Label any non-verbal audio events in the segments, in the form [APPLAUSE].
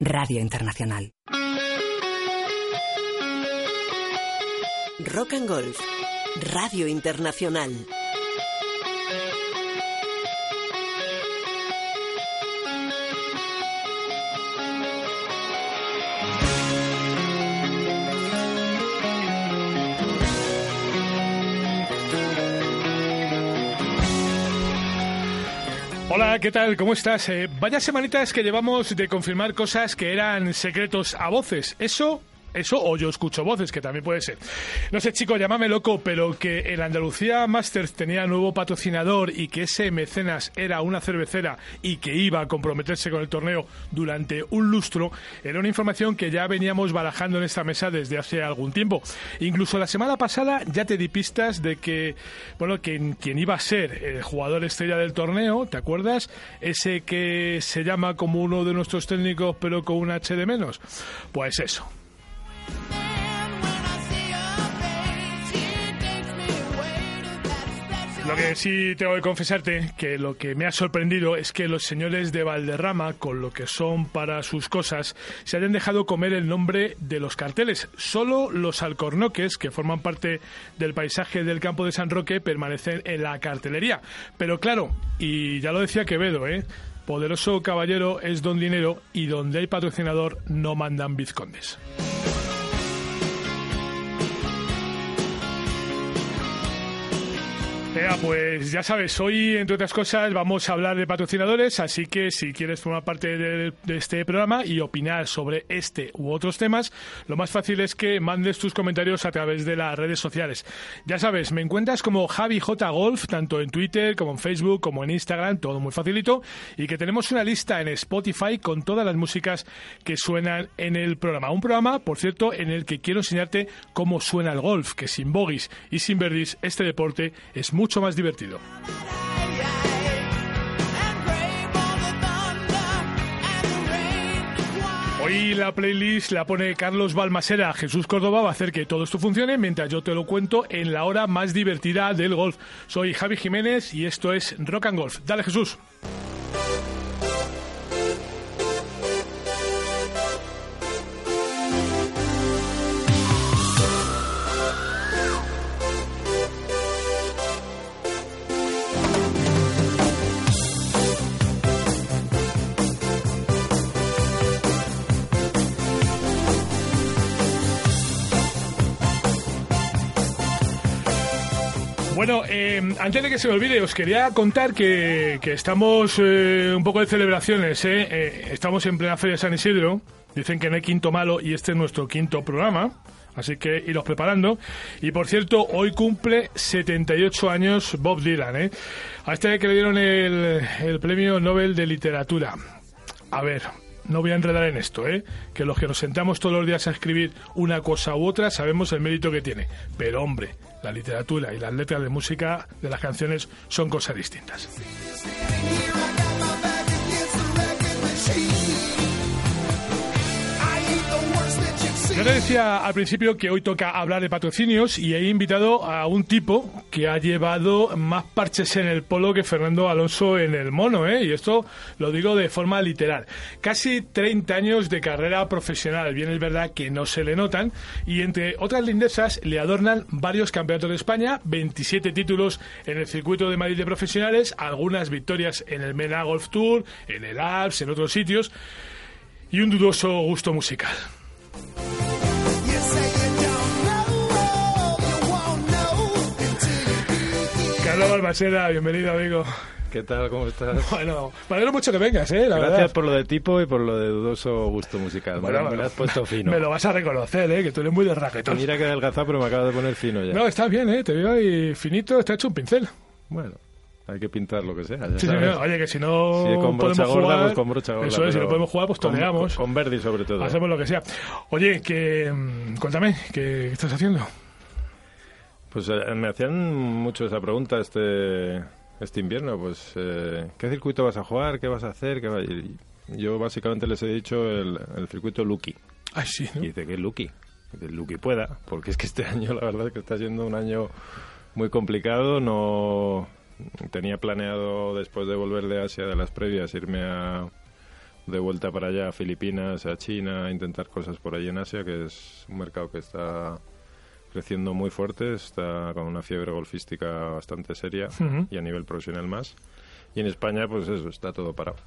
Radio Internacional. Rock and Golf. Radio Internacional. Hola, ¿qué tal? ¿Cómo estás? Eh, vaya semanitas que llevamos de confirmar cosas que eran secretos a voces. Eso eso o yo escucho voces, que también puede ser. No sé, chicos, llámame loco, pero que el Andalucía Masters tenía nuevo patrocinador y que ese mecenas era una cervecera y que iba a comprometerse con el torneo durante un lustro, era una información que ya veníamos barajando en esta mesa desde hace algún tiempo. Incluso la semana pasada ya te di pistas de que, bueno, que quien iba a ser el jugador estrella del torneo, ¿te acuerdas? Ese que se llama como uno de nuestros técnicos, pero con un H de menos. Pues eso. Lo que sí tengo que confesarte que lo que me ha sorprendido es que los señores de Valderrama, con lo que son para sus cosas, se hayan dejado comer el nombre de los carteles. Solo los alcornoques, que forman parte del paisaje del campo de San Roque, permanecen en la cartelería. Pero claro, y ya lo decía Quevedo, ¿eh? Poderoso caballero es don dinero y donde hay patrocinador no mandan vizcondes. Pues ya sabes, hoy, entre otras cosas, vamos a hablar de patrocinadores, así que si quieres formar parte de, este programa y opinar sobre este u otros temas, lo más fácil es que mandes tus comentarios a través de las redes sociales. Ya sabes, me encuentras como Javi J Golf, tanto en Twitter como en Facebook, como en Instagram, todo muy facilito, y que tenemos una lista en Spotify con todas las músicas que suenan en el programa. Un programa, por cierto, en el que quiero enseñarte cómo suena el golf, que sin bogies y sin verdis este deporte es muy mucho más divertido. Hoy la playlist la pone Carlos Balmasera. Jesús Córdoba va a hacer que todo esto funcione mientras yo te lo cuento en la hora más divertida del golf. Soy Javi Jiménez y esto es Rock and Golf. Dale Jesús. Bueno, eh, antes de que se me olvide, os quería contar que, estamos eh, un poco de celebraciones. Eh. Estamos en plena Feria de San Isidro. Dicen que no hay quinto malo y este es nuestro quinto programa. Así que iros preparando. Y por cierto, hoy cumple 78 años Bob Dylan. A este que le dieron el, el premio Nobel de Literatura. A ver, no voy a enredar en esto, ¿eh? que los que nos sentamos todos los días a escribir una cosa u otra sabemos el mérito que tiene. Pero hombre, la literatura y las letras de música de las canciones son cosas distintas. Yo le decía al principio que hoy toca hablar de patrocinios y he invitado a un tipo que ha llevado más parches en el polo que Fernando Alonso en el mono, ¿eh? y esto lo digo de forma literal. Casi 30 años de carrera profesional, bien es verdad que no se le notan, y entre otras lindezas le adornan varios campeonatos de España, 27 títulos en el circuito de Madrid de profesionales, algunas victorias en el Mena Golf Tour, en el Alps, en otros sitios, y un dudoso gusto musical. Carlos Balmaceda, bienvenido, amigo. ¿Qué tal? ¿Cómo estás? Bueno, me alegro mucho que vengas, ¿eh? La Gracias por lo de tipo y por lo de dudoso gusto musical. Bueno, me, lo has puesto fino. Me lo vas a reconocer, ¿eh? Que tú eres muy de raquetón. Mira que adelgazado, pero me acabas de poner fino ya. No, estás bien, ¿eh? Te veo ahí finito, está hecho un pincel. Bueno. Hay que pintar lo que sea. Sí, oye, que si no con brocha podemos gorda, jugar, pues con brocha gorda. Eso es, si no podemos jugar, pues toreamos. Con, con sobre todo. Hacemos lo que sea. Oye, que mm, cuéntame, ¿qué estás haciendo? Pues eh, me hacían mucho esa pregunta este este invierno, pues eh, ¿qué circuito vas a jugar? ¿Qué vas a hacer? ¿Qué va? yo básicamente les he dicho el, el circuito Lucky. Ah, sí. Y dice que Lucky. Lucky pueda, porque es que este [LAUGHS] año la verdad es que está siendo un año muy complicado. No tenía planeado después de volver de Asia de las previas irme a de vuelta para allá a Filipinas, a China, a intentar cosas por allí en Asia, que es un mercado que está creciendo muy fuerte, está con una fiebre golfística bastante seria y a nivel profesional más. Y en España, pues eso, está todo parado.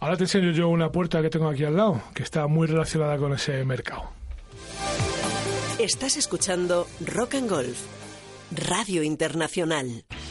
Ahora te enseño yo una puerta que tengo aquí al lado, que está muy relacionada con ese mercado. Estás escuchando Rock and Golf, Radio Internacional.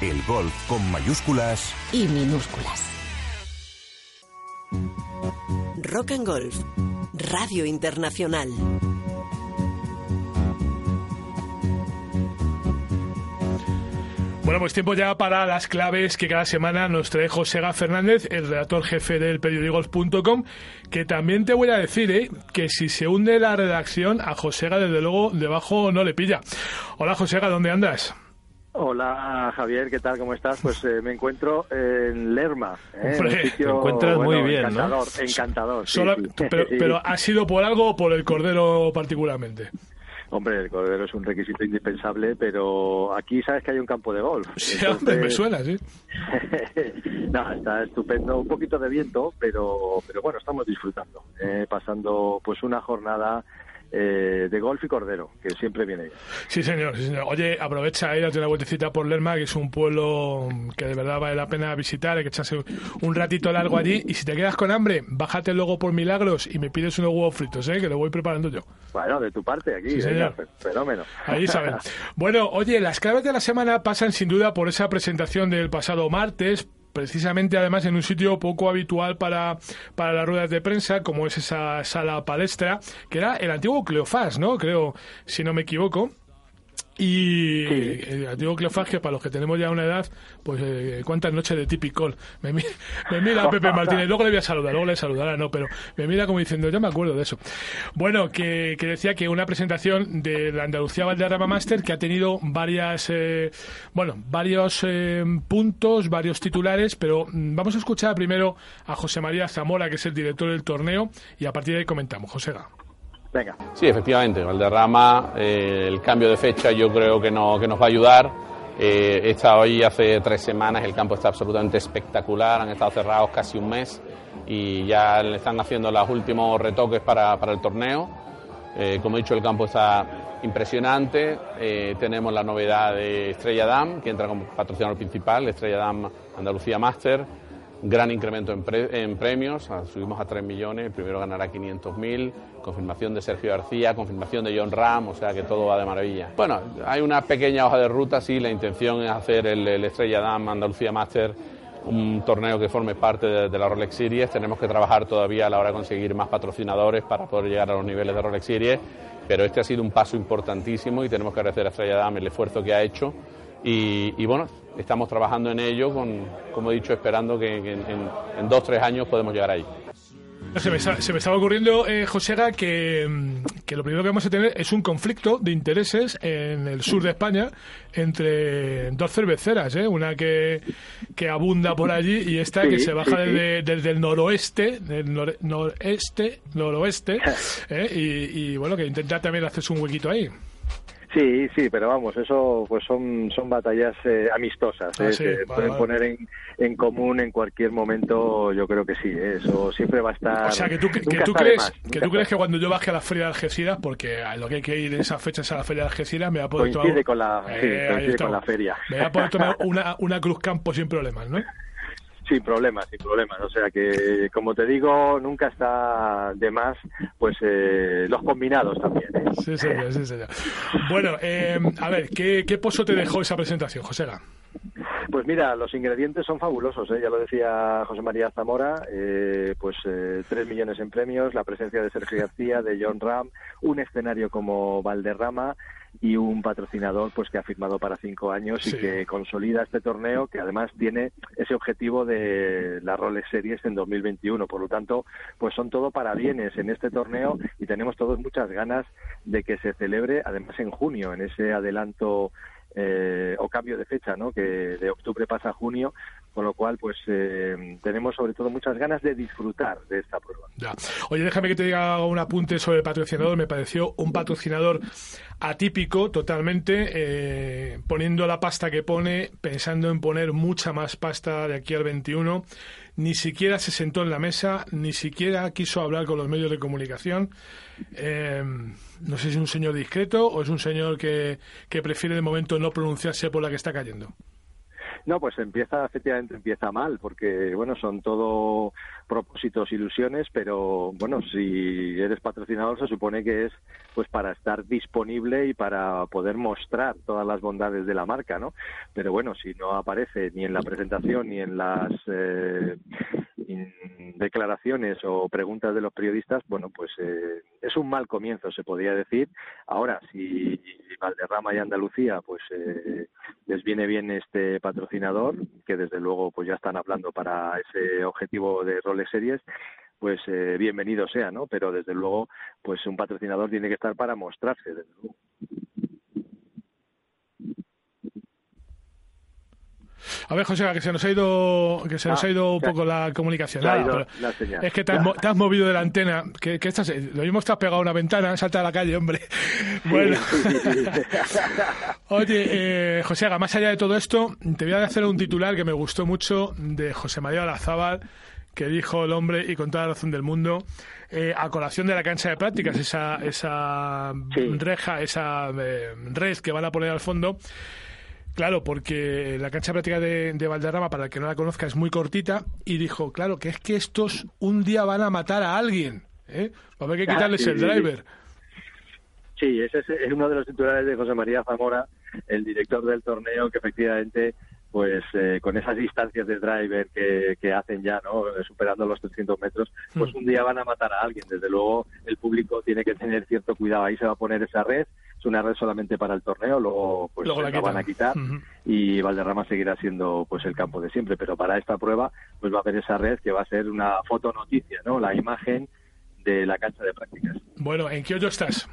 El golf con mayúsculas y minúsculas. Rock and Golf, Radio Internacional. Bueno, pues tiempo ya para las claves que cada semana nos trae José Gá Fernández, el redactor jefe del periódico.com, que también te voy a decir ¿eh? que si se hunde la redacción, a José Gá, desde luego, debajo no le pilla. Hola, José Gá, ¿dónde andas? Hola Javier, ¿qué tal? ¿Cómo estás? Pues eh, me encuentro en Lerma. ¿eh? te encuentras muy bien, encantador, ¿no? Encantador, [LAUGHS] pero, ¿ha sido por algo o por el cordero particularmente? Hombre, el cordero es un requisito indispensable, pero aquí sabes que hay un campo de golf. Sí, me suena, sí. [LAUGHS] no, está estupendo, un poquito de viento, pero, pero bueno, estamos disfrutando, eh, pasando pues una jornada eh, de golf y cordero, que siempre viene bien. Sí, señor, sí, señor. Oye, aprovecha y date una vueltecita por Lerma, que es un pueblo que de verdad vale la pena visitar, hay que echarse un ratito largo allí. Y si te quedas con hambre, bájate luego por Milagros y me pides unos huevos fritos, ¿eh? que lo voy preparando yo. Bueno, de tu parte aquí, fenómeno. Ahí saben. [LAUGHS] bueno, oye, las claves de la semana pasan sin duda por esa presentación del pasado martes, precisamente además en un sitio poco habitual para, para las ruedas de prensa, como es esa sala palestra, que era el antiguo Cleofás, ¿no? Creo, si no me equivoco. Y el antiguo Cleofagia, para los que tenemos ya una edad, pues eh, cuántas noches de típico. Me, me, mira Pepe [LAUGHS] Martínez, luego le voy a saludar, luego le saludará, no, pero me mira como diciendo, yo me acuerdo de eso. Bueno, que, que decía que una presentación de la Andalucía Valderrama Master que ha tenido varias, eh, bueno, varios eh, puntos, varios titulares, pero mm, vamos a escuchar primero a José María Zamora, que es el director del torneo, y a partir de ahí comentamos. José Venga. Sí, efectivamente, Valderrama, eh, el cambio de fecha yo creo que, no, que nos va a ayudar. Eh, he estado ahí hace tres semanas, el campo está absolutamente espectacular, han estado cerrados casi un mes y ya le están haciendo los últimos retoques para, para el torneo. Eh, como he dicho, el campo está impresionante. Eh, tenemos la novedad de Estrella Dam, que entra como patrocinador principal, Estrella Dam Andalucía Master gran incremento en, premios, ah, subimos a 3 millones, el primero ganará 500.000, confirmación de Sergio García, confirmación de John Ram, o sea que todo va de maravilla. Bueno, hay una pequeña hoja de ruta, sí, la intención es hacer el, Estrella Dam Andalucía Master un torneo que forme parte de, la Rolex Series. Tenemos que trabajar todavía a la hora de conseguir más patrocinadores para poder llegar a los niveles de Rolex Series, pero este ha sido un paso importantísimo y tenemos que agradecer a Estrella Dam el esfuerzo que ha hecho y, bueno, estamos trabajando en ello, con, como he dicho, esperando que, en, en, dos o tres años podemos llegar ahí. Se me, se me estaba ocurriendo, eh, Josega, que, que, lo primero que vamos a tener es un conflicto de intereses en el sur de España entre dos cerveceras, ¿eh? una que, que abunda por allí y esta que se baja desde, el noroeste, del noreste, noroeste, ¿eh? y, y bueno, que intenta también hacerse un huequito ahí. Sí, sí, pero vamos, eso pues son, son batallas eh, amistosas, ah, ¿eh? pueden poner en, en, común en cualquier momento, yo creo que sí, ¿eh? eso siempre va a estar... O sea, que tú, que, tú crees, que tú crees que cuando yo baje a la Feria de Algeciras, porque a lo que hay que ir en esas fechas a la Feria de Algeciras, me va a poder tomar... Con la, sí, con la feria. Me va a poder tomar [LAUGHS] una, una Cruz Campo sin problemas, ¿no? Sin problemas, sin problemas. O sea que, como te digo, nunca está de más, pues eh, los combinados también. ¿eh? Sí, señor, sí, señor. Bueno, eh, a ver, ¿qué, ¿qué pozo te dejó esa presentación, Josega? Pues mira, los ingredientes son fabulosos, ¿eh? ya lo decía José María Zamora, eh, pues eh, tres millones en premios, la presencia de Sergio García, de John Ram, un escenario como Valderrama y un patrocinador pues que ha firmado para cinco años Sí. y que consolida este torneo que además tiene ese objetivo de la Rolex Series en 2021 por lo tanto pues son todo para bienes en este torneo y tenemos todos muchas ganas de que se celebre además en junio en ese adelanto eh, o cambio de fecha, ¿no? Que de octubre pasa a junio, con lo cual, pues eh, tenemos sobre todo muchas ganas de disfrutar de esta prueba. Oye, déjame que te diga un apunte sobre el patrocinador. Me pareció un patrocinador atípico totalmente, eh, poniendo la pasta que pone, pensando en poner mucha más pasta de aquí al 21. Ni siquiera se sentó en la mesa, ni siquiera quiso hablar con los medios de comunicación. Eh, no sé si es un señor discreto o es un señor que, que prefiere de momento no pronunciarse por la que está cayendo. No, pues empieza, efectivamente empieza mal, porque, bueno, son todo propósitos, ilusiones, pero, bueno, si eres patrocinador se supone que es, pues, para estar disponible y para poder mostrar todas las bondades de la marca, ¿no? Pero, bueno, si no aparece ni en la presentación ni en las eh, declaraciones o preguntas de los periodistas, bueno, pues eh, es un mal comienzo, se podría decir. Ahora, si Valderrama y Andalucía, pues eh, les viene bien este patrocinador, que desde luego pues ya están hablando para ese objetivo de Rolex Series, pues eh, bienvenido sea, ¿no? Pero desde luego, pues un patrocinador tiene que estar para mostrarse, desde luego. A ver, José, que se nos ha ido, que se nos Ah, ha ido un poco la comunicación. se ha Nada, ido pero la señal. es que te has, te has movido de la antena. Que, que estás, lo mismo estás pegado a una ventana, salta a la calle, hombre. [LAUGHS] Bueno. [LAUGHS] Oye, eh, José, más allá de todo esto, te voy a hacer un titular que me gustó mucho de José María Olazábal, que dijo el hombre, y con toda la razón del mundo, eh, a colación de la cancha de prácticas, esa, esa reja, esa eh, red que van a poner al fondo. Claro, porque la cancha de prácticas de, de Valderrama, para el que no la conozca, es muy cortita, y dijo, claro, que es que estos un día van a matar a alguien, ¿eh? Va a haber que Ah, quitarles sí, el driver. Sí, ese es, uno de los titulares de José María Zamora, el director del torneo, que efectivamente, pues eh, con esas distancias de driver que, que hacen ya, ¿no? Eh, superando los 300 metros, pues Hmm. un día van a matar a alguien. Desde luego, el público tiene que tener cierto cuidado. Ahí se va a poner esa red. Es una red solamente para el torneo, luego pues Luego la la van a quitar y Valderrama seguirá siendo pues el campo de siempre. Pero para esta prueba, pues va a haber esa red que va a ser una fotonoticia, ¿no? La imagen de la cancha de prácticas. Bueno, ¿en qué hoyo estás?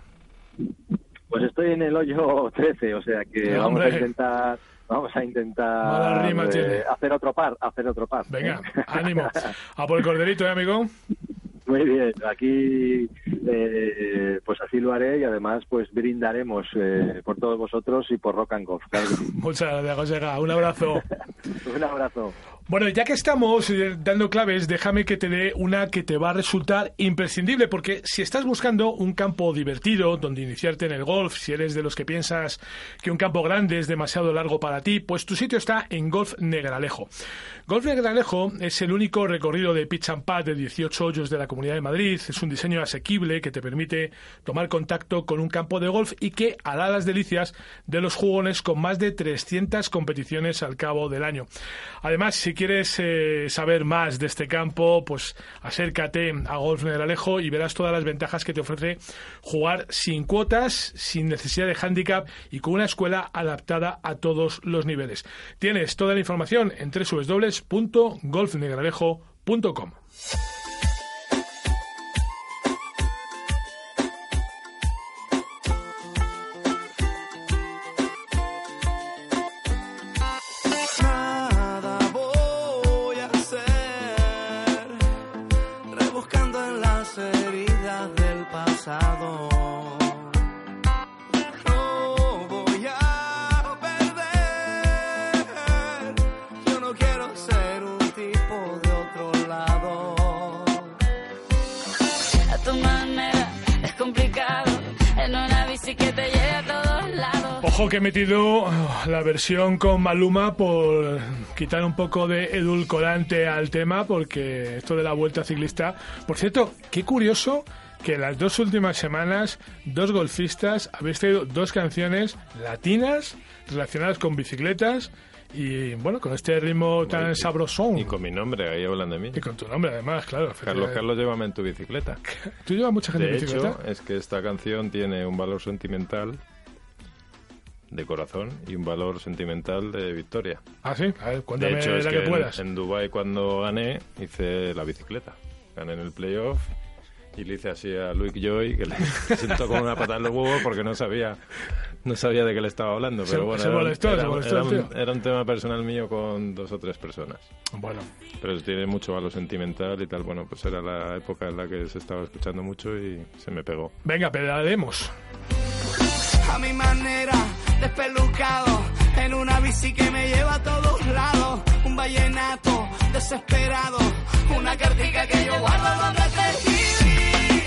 Pues estoy en el hoyo 13, o sea que [LAUGHS] vamos a intentar vamos a intentar eh, hacer otro par, hacer otro par. Venga, ¿eh? [LAUGHS] ánimo. A por el corderito, ¿eh, amigo? Muy bien, aquí eh, pues así lo haré y además pues brindaremos eh, por todos vosotros y por Rock and Golf. claro. [LAUGHS] Muchas gracias, José. Un abrazo. [LAUGHS] Un abrazo. Bueno, ya que estamos eh, dando claves, déjame que te dé una que te va a resultar imprescindible, porque si estás buscando un campo divertido donde iniciarte en el golf, si eres de los que piensas que un campo grande es demasiado largo para ti, pues tu sitio está en Golf Negralejo. Golf Negralejo es el único recorrido de pitch and pad de 18 hoyos de la Comunidad de Madrid. Es un diseño asequible que te permite tomar contacto con un campo de golf y que hará las delicias de los jugones con más de 300 competiciones al cabo del año. Además, si quieres eh, saber más de este campo, pues acércate a Golf Negralejo y verás todas las ventajas que te ofrece jugar sin cuotas, sin necesidad de handicap y con una escuela adaptada a todos los niveles. Tienes toda la información en www.golfnegralejo.com. que he metido oh, la versión con Maluma por quitar un poco de edulcorante al tema, porque esto de la vuelta ciclista. Por cierto, qué curioso que en las dos últimas semanas, dos golfistas habéis traído dos canciones latinas relacionadas con bicicletas y bueno, con este ritmo tan sabrosón. Y con mi nombre, ahí hablan de mí. Y con tu nombre, además, claro. Carlos, Carlos, llévame en tu bicicleta. [LAUGHS] ¿Tú llevas mucha gente de en bicicleta? hecho, es que esta canción tiene un valor sentimental de corazón y un valor sentimental de victoria. Ah, sí, a ver, cuéntame de hecho, es la que, que, puedas. En, en Dubai cuando gané hice la bicicleta. Gané en el playoff y le hice así a Luke Joy que le [LAUGHS] sentó con una patada en los huevos porque no sabía no sabía de qué le estaba hablando. Se- Pero bueno, se era, un- molestó, era se molestó era un, era un tema personal mío con dos o tres personas. Bueno, Pero tiene mucho valor sentimental y tal. Bueno, pues era la época en la que se estaba escuchando mucho y se me pegó. venga, pedalemos. A mi manera, despelucado, en una bici que me lleva a todos lados. Un vallenato desesperado, una cartica que yo guardo donde te escribí.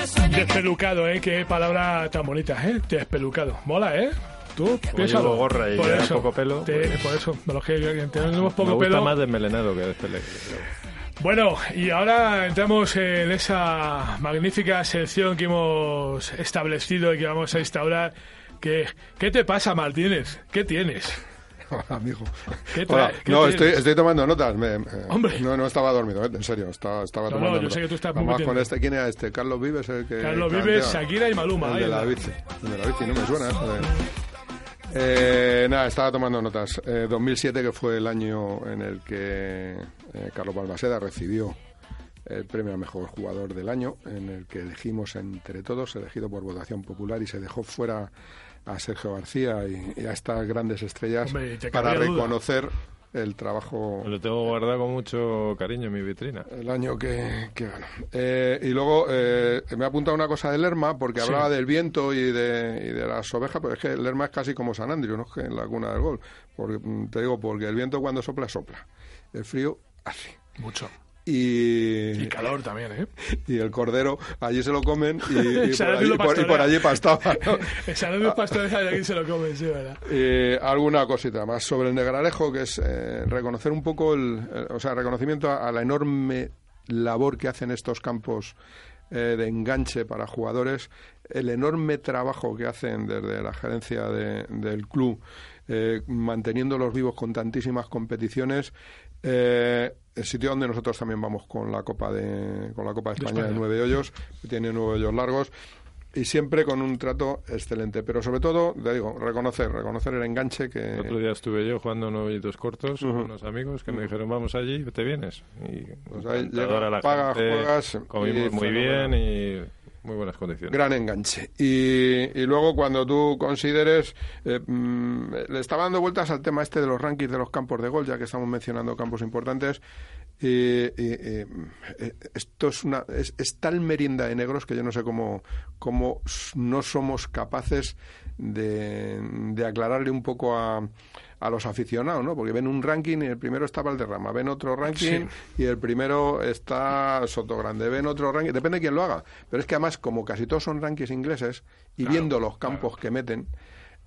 Este Despelucado, ¿eh? Qué palabra tan bonita, ¿eh? Despelucado. Mola, ¿eh? Tú piénsalo. gorra y por eso, poco pelo, te- pues- Por eso, de los que tenemos me poco gusta pelo. más desmelenado que despele. Bueno, y ahora entramos en esa magnífica sección que hemos establecido y que vamos a instaurar. Que, ¿Qué te pasa, Martínez? ¿Qué tienes? [LAUGHS] Hola, amigo. ¿Qué Hola. qué No, estoy, estoy tomando notas. me- me- Hombre. No, no estaba dormido, eh, en serio. Estaba, estaba No, no, tomando yo notas. sé que tú estás muy Además, metido. con este, ¿quién era este? Carlos Vives. El que Carlos. Vives, Shakira y Maluma. El de la bici. El de la bici, no me suena de- Eh, nada, estaba tomando notas. Eh, 2007, que fue el año en el que eh, Carlos Balmaseda recibió el premio a mejor jugador del año, en el que elegimos entre todos, elegido por votación popular, y se dejó fuera a Sergio García y, y a estas grandes estrellas Hombre, para duda. reconocer el trabajo Lo tengo guardado con mucho cariño en mi vitrina. el año que, que ganó. Eh, y luego eh, me ha apuntado una cosa de Lerma, porque Sí. hablaba del viento y de, y de las ovejas, pero es que Lerma es casi como San Andrew, ¿no? Es que en la cuna del gol. Porque, te digo, porque el viento cuando sopla, sopla. El frío, así. Mucho. Y, Y calor también, ¿eh? y el cordero, allí se lo comen y, [LAUGHS] por, allí, por- y por allí pastaba. [LAUGHS] no es pastores aquí se lo comen, sí, ¿verdad? Eh, alguna cosita más sobre el Negralejo, que es eh, reconocer un poco, el, el- o sea, reconocimiento a, a la enorme labor que hacen estos campos eh, de enganche para jugadores, el enorme trabajo que hacen desde la gerencia de- del club, eh, manteniéndolos vivos con tantísimas competiciones. eh, el sitio donde nosotros también vamos con la Copa de, con la Copa de De España de España. nueve hoyos, que tiene nueve hoyos largos y siempre con un trato excelente. Pero sobre todo, te digo, reconocer, reconocer el enganche que... El otro día estuve yo jugando unos hoyitos cortos con unos amigos que me dijeron vamos allí, te vienes. Y Pues ahí encantadora llega, la paga, gente, juegas, comimos y muy fenomenal. bien y muy buenas condiciones. Gran enganche. Y, luego cuando tú consideres, eh, mm, le estaba dando vueltas al tema este de los rankings de los campos de gol, ya que estamos mencionando campos importantes. Eh, esto es una es, tal merienda de negros que yo no sé cómo, cómo no somos capaces de, de aclararle un poco a, a los aficionados, ¿no? Porque ven un ranking y el primero está Valderrama, ven otro ranking y el primero está Sotogrande, ven otro ranking, depende de quién lo haga. Pero es que además, como casi todos son rankings ingleses, y viendo los campos que meten,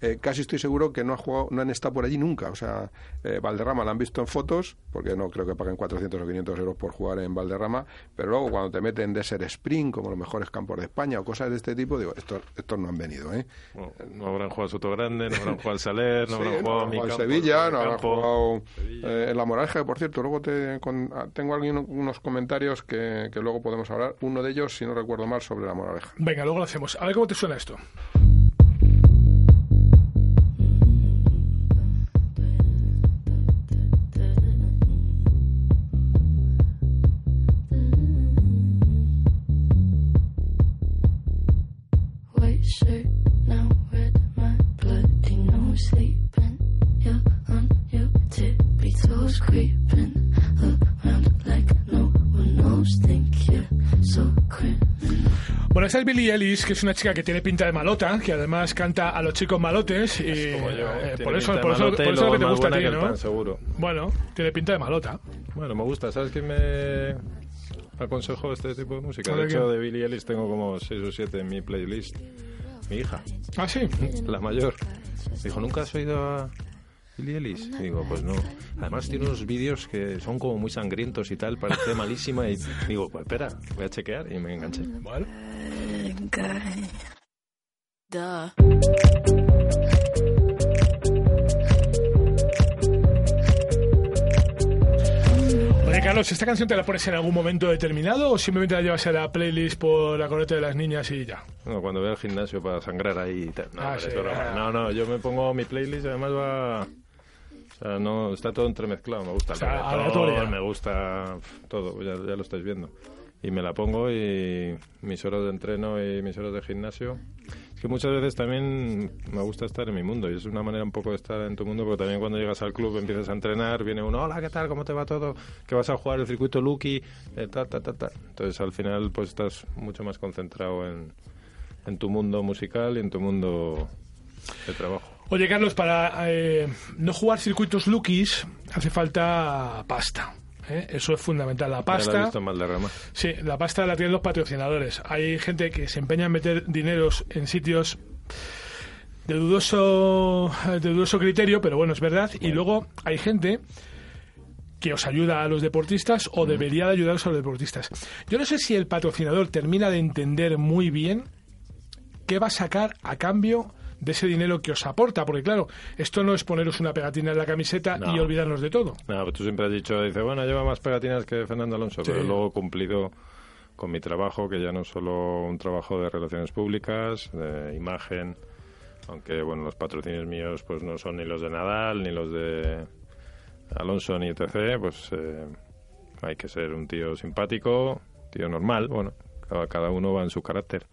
eh, casi estoy seguro que no, ha jugado, no han estado por allí nunca. O sea, eh, Valderrama la han visto en fotos, porque no creo que paguen 400 o 500 euros por jugar en Valderrama, pero luego cuando te meten de ser sprint, como los mejores campos de España o cosas de este tipo, digo, estos, estos no han venido, ¿eh? Bueno, no habrán jugado Soto Grande, no habrán jugado al Saler, no Sí, habrán jugado a mi campo, Sevilla, no habrán campo. jugado eh, en La Moraleja, que por cierto, luego te, con- ah, tengo algunos unos comentarios que, que luego podemos hablar. Uno de ellos, si no recuerdo mal, sobre La Moraleja. Venga, luego lo hacemos. A ver cómo te suena esto. Billie Ellis, que es una chica que tiene pinta de malota, que además canta a los chicos malotes. Y, Como yo, eh, por eso, por eso, por eso es que te gusta a ti, ¿no? pan, seguro. Bueno, tiene pinta de malota. Bueno, me gusta. ¿Sabes quién me aconsejo este tipo de música? De hecho, de Billie Ellis tengo como 6 o 7 en mi playlist. mi hija. Ah, sí. La mayor. Dijo, ¿nunca has oído a Billie Eilish? Y digo, pues no. Además tiene unos vídeos que son como muy sangrientos y tal, parece malísima. Y digo, pues espera, voy a chequear y me enganché. Bueno. Oye, Carlos, ¿esta canción te la pones en algún momento determinado o simplemente la llevas a la playlist por la corneta de las niñas y ya? No, cuando voy al gimnasio para sangrar ahí tal. No, Ah, sí, ah. no, no, yo me pongo mi playlist, además va... O sea, no, está todo entremezclado, me gusta el O sea, aleatoria. me gusta todo, ya, ya lo estáis viendo. Y me la pongo y mis horas de entreno y mis horas de gimnasio. Es que muchas veces también me gusta estar en mi mundo y es una manera un poco de estar en tu mundo porque también cuando llegas al club empiezas a entrenar, viene uno, hola, ¿qué tal? ¿Cómo te va todo? ¿Que vas a jugar el circuito Lucky? Eh, ta, ta, ta, ta. Entonces al final pues estás mucho más concentrado en, en tu mundo musical y en tu mundo de trabajo. Oye, Carlos, para eh, no jugar circuitos lookies hace falta pasta. ¿Eh? Eso es fundamental. La la pasta. Valderrama. Sí, la pasta la tienen los patrocinadores. Hay gente que se empeña en meter dineros en sitios de dudoso, de dudoso criterio, pero bueno, es verdad. Y luego hay gente que os ayuda a los deportistas o debería de ayudaros a los deportistas. Yo no sé si el patrocinador termina de entender muy bien qué va a sacar a cambio de ese dinero que os aporta, porque claro, esto no es poneros una pegatina en la camiseta No. y olvidarnos de todo. No, pues tú siempre has dicho, dice, bueno, lleva más pegatinas que Fernando Alonso, Sí. pero luego he cumplido con mi trabajo, que ya no es solo un trabajo de relaciones públicas, de imagen, aunque, bueno, los patrocinios míos pues no son ni los de Nadal, ni los de Alonso, ni etc., pues eh, hay que ser un tío simpático, tío normal, bueno, cada, cada uno va en su carácter.